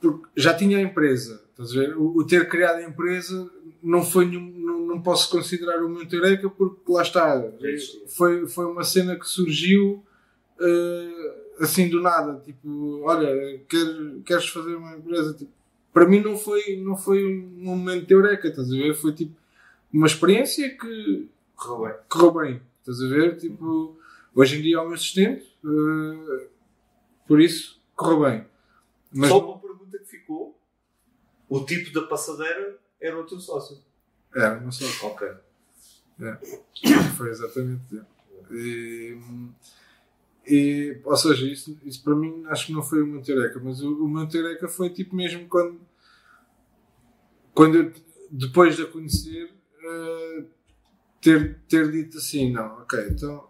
Porque já tinha a empresa, estás a ver? O, o ter criado a empresa não foi nenhum, não, não posso considerar momento de eureka porque lá está. Existia. Foi, foi uma cena que surgiu eh, assim do nada, tipo, olha, quer, queres fazer uma empresa? Tipo, para mim não foi, não foi um momento de eureka, estás a ver? Foi tipo uma experiência que Correu bem. correu bem, estás a ver? Tipo, hoje em dia é o meu assistente, eh, por isso correu bem. Mas Só não- uma pergunta que ficou: o tipo da passadeira era o teu sócio. é, não sei. Ok. Foi exatamente. E, e, ou seja, isso, isso para mim acho que não foi o meu Eureka, mas o, o meu Eureka foi tipo mesmo quando, quando eu, depois de a conhecer, eh, ter, ter dito assim: não, ok, então.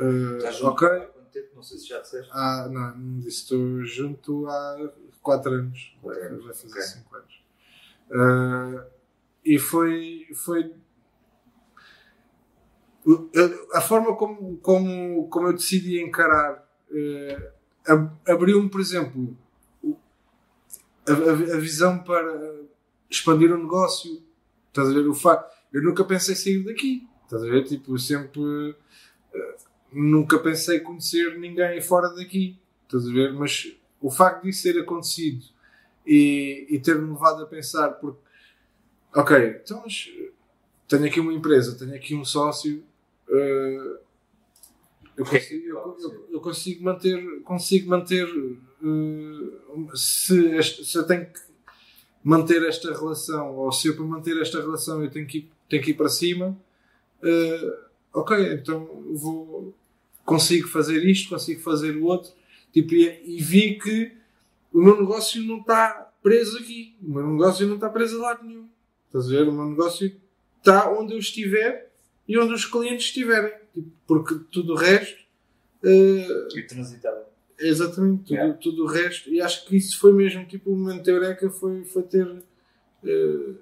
eh, Estás junto ok, há quanto tempo? Não sei se já disseste. ah, não, não disse, estou junto há 4 anos. Quatro anos, Vai fazer ok. 5 anos. Ah, e foi. foi a- forma como, como, como eu decidi encarar ab- abriu-me, por exemplo, a, a- a visão para expandir o negócio. Estás a ver? O fa eu nunca pensei sair daqui. Estás a ver? Tipo, sempre eh, nunca pensei conhecer ninguém fora daqui. Estás a ver? Mas o facto disso ter acontecido e, e ter-me levado a pensar, porque, ok, então, mas tenho aqui uma empresa, tenho aqui um sócio, eh, eu, consigo, eu, eu- eu consigo manter, consigo manter eh, se, se eu tenho que manter esta relação, ou se eu para manter esta relação eu tenho que ir, tenho que ir para cima, eh, ok, então vou, consigo fazer isto, consigo fazer o outro, tipo, e, e vi que o meu negócio não está preso aqui, o meu negócio não está preso a lado nenhum, estás a ver? O meu negócio está onde eu estiver e onde os clientes estiverem, tipo, porque tudo o resto eh, E transitável. é Exatamente, tudo, Yeah. tudo o resto. E acho que isso foi mesmo, tipo, o momento da Eureka foi, foi ter. eh,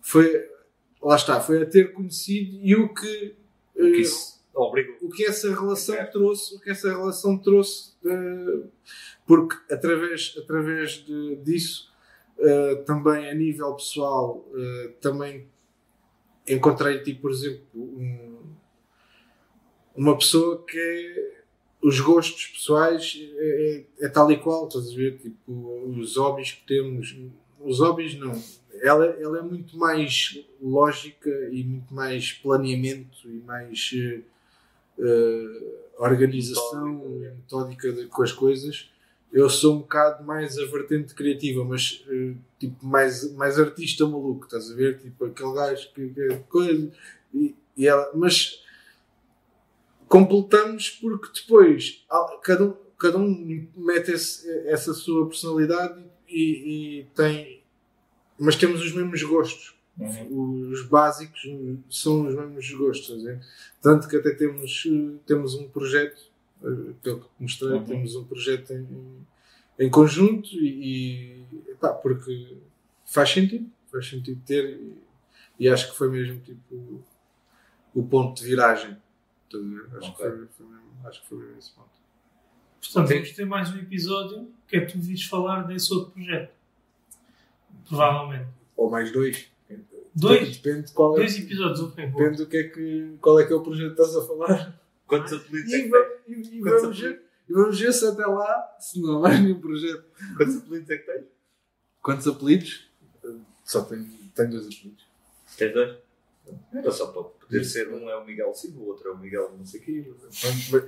foi. Lá está, foi a ter conhecido e o que. eh, O que essa relação Certo. trouxe, o que essa relação trouxe, eh, porque através, através de, disso, eh, também a nível pessoal, eh, também encontrei, tipo, por exemplo, um- uma pessoa que é, os gostos pessoais é, é- é tal e qual, estás a ver? Tipo, os hobbies que temos, os hobbies não. Ela, ela é muito mais lógica e muito mais planeamento e mais eh, eh, organização metódica de- com as coisas. Eu sou um bocado mais a vertente criativa, mas eh, tipo mais, mais artista maluco, estás a ver? Tipo aquele gajo que, que coisa. E, e ela, mas completamos porque depois cada um, cada um mete esse- essa sua personalidade e, e tem. Mas temos os mesmos gostos os básicos são os mesmos gostos, tanto que até temos, temos um projeto, eh, pelo que mostrei, Uhum. temos um projeto em, em conjunto e, e pá, porque faz sentido, faz sentido ter e, e acho que foi mesmo tipo o ponto de viragem. Ver? Acho, Ok. que foi, foi mesmo, acho que foi mesmo esse ponto. Portanto, vamos ter mais um episódio que é tu vires falar desse outro projeto. Provavelmente. Ou mais dois. Dois? Depende, qual é, Dois episódios, ok. boa. depende do que é que, qual é que é o projeto que estás a falar. Quantos apelidos é E, tens? e- e Quantos vamos ver, e vamos ver se até lá, se não há mais nenhum projeto. Quantos apelidos é que tens? Quantos apelidos? Só tenho, tenho dois apelidos. Tens dois? Era só para poder ser um é o Miguel Silva, o outro é o Miguel não sei o quê.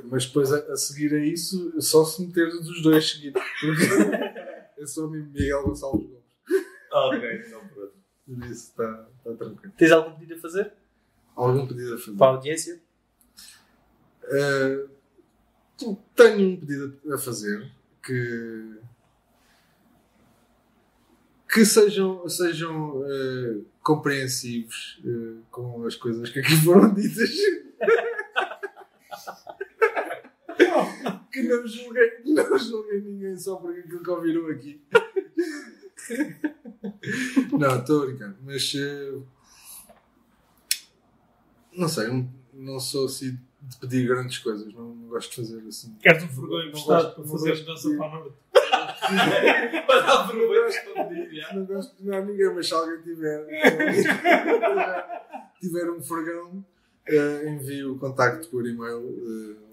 Mas, depois a, a seguir a isso, só se meter dos dois seguidos. Porque eu sou o Miguel Gonçalves Gomes. Ah, ok, não, pronto. Por isso está está tranquilo. Tens algum pedido a fazer? Algum pedido a fazer? Para a audiência? Eh, tenho um pedido a fazer que que sejam, sejam eh, compreensivos eh, com as coisas que aqui foram ditas. que não julguem, não julguem ninguém só por aquilo que ouviram aqui. Não, estou a brincar, mas eh, não sei, não, não sou assim de pedir grandes coisas, não, não gosto de fazer assim. Queres um vergonho Não emprestado gosto- para fazer de- para a noite? Para dar vergonha para pedir. Não gosto de pedir a ninguém, mas se alguém tiver, tiver um fregão, eh, envie o contacto por e-mail. eh,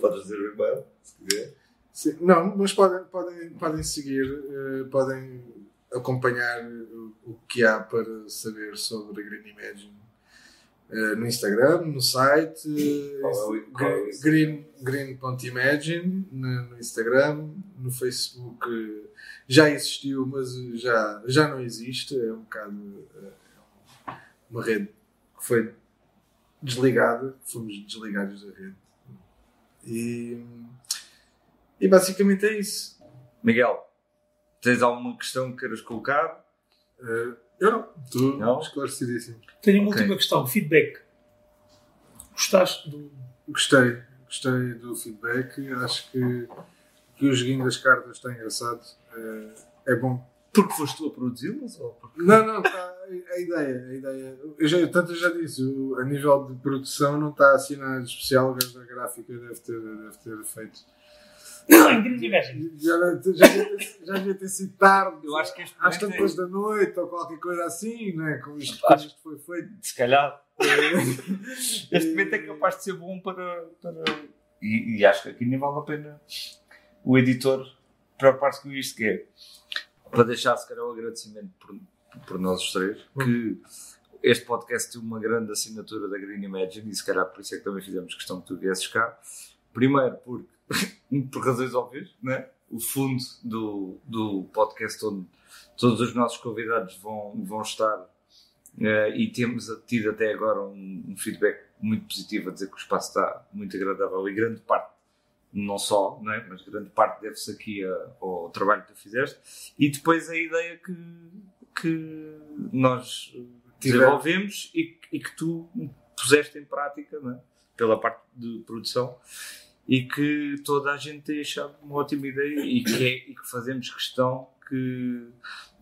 Podes dizer o e-mail, se quiser. Sim, não, mas podem, podem, podem seguir, eh, podem acompanhar o, que há para saber sobre a Green Imagine eh, no Instagram, no site, é é green, green.imagine no, no Instagram, no Facebook eh, já existiu, mas já, já não existe, é um bocado eh, uma rede que foi desligada, fomos desligados da rede. E, e basicamente é isso. Miguel, tens alguma questão que queiras colocar? Eh, eu não, estou Não? esclarecidíssimo. Tenho uma Ok. última questão: feedback. Gostaste do. Gostei, gostei do feedback. Acho que, que o joguinho das cartas está engraçado. Eh, é bom. Porque foste tu a produzi-las? Ou porque... Não, não, tá, a ideia, a ideia. Eu já, tanto eu já disse, o- a nível de produção não está assim nada especial. Da gráfica deve ter, deve ter feito. Em Green Imagine. Já, já, devia ter- já devia ter sido tarde. Eu acho que este às é- tantas da noite ou qualquer coisa assim, não é? Como isto, como isto foi feito. Se calhar. este momento é capaz de ser bom para. para... E, e acho que aqui nem vale a pena o editor preocupar-se com isto, que é para deixar se calhar o agradecimento por, por nós os três, que este podcast tem uma grande assinatura da Green Imagine e se calhar por isso é que também fizemos questão que tu viesses cá. Primeiro porque, por razões óbvias, né? o fundo do, do podcast onde todos os nossos convidados vão, vão estar eh, e temos tido até agora um, um feedback muito positivo a dizer que o espaço está muito agradável e grande parte, não só, não é? mas grande parte deve-se aqui a- ao trabalho que tu fizeste e depois a ideia que, que nós desenvolvemos e, e que tu puseste em prática não é? pela parte de produção e que toda a gente tem achado uma ótima ideia e que, é- e que fazemos questão que,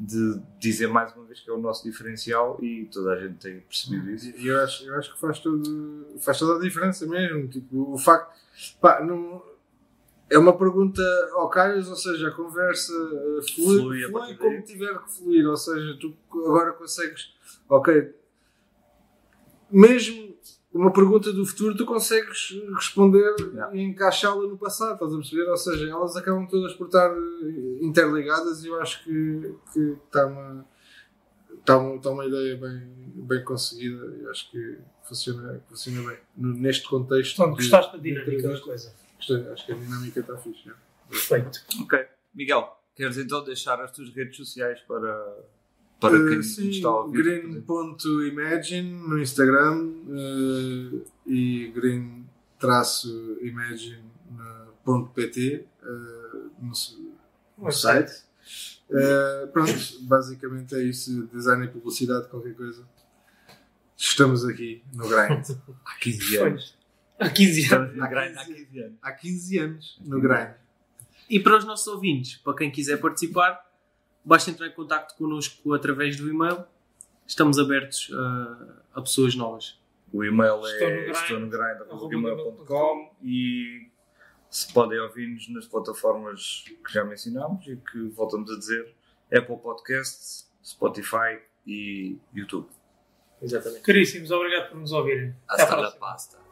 de dizer mais uma vez que é o nosso diferencial e toda a gente tem percebido isso. E eu acho, eu acho que faz, todo, faz toda a diferença mesmo. Tipo, o facto. Pá, não, é uma pergunta ao calhas, ou seja, a conversa eh, flui, Flui a flui como tiver que fluir. Ou seja, tu agora consegues. Ok. Mesmo uma pergunta do futuro, tu consegues responder Yeah. e encaixá-la no passado, estás a perceber? Ou seja, elas acabam todas por estar eh, interligadas e eu acho que, que está uma está uma, está uma ideia bem, bem conseguida e acho que funciona, funciona bem. No- neste contexto. De- gostaste da dinâmica da entrevista, coisa. gostei, acho que a dinâmica está fixe. já. Perfeito. Ok. Miguel, queres então deixar as tuas redes sociais para, para Eh, quem nos sim, está a ouvir? green.imagine no Instagram eh, e green-imagine.pt eh, no, no site. Pronto, basicamente é isso. Design e publicidade, qualquer coisa. Estamos aqui no grind. Há 15 anos. Há 15 anos. No grind há 15 anos. Há 15 anos no grind. E para os nossos ouvintes, para quem quiser participar, basta entrar em contato connosco através do e-mail. Estamos abertos a, a pessoas novas. O e-mail é grind, estou no arroba grind.com e se podem ouvir-nos nas plataformas que já mencionámos e que voltamos a dizer Apple Podcasts, Spotify e YouTube. Exatamente. Caríssimos, obrigado por nos ouvirem. Até à Hasta próxima. pasta.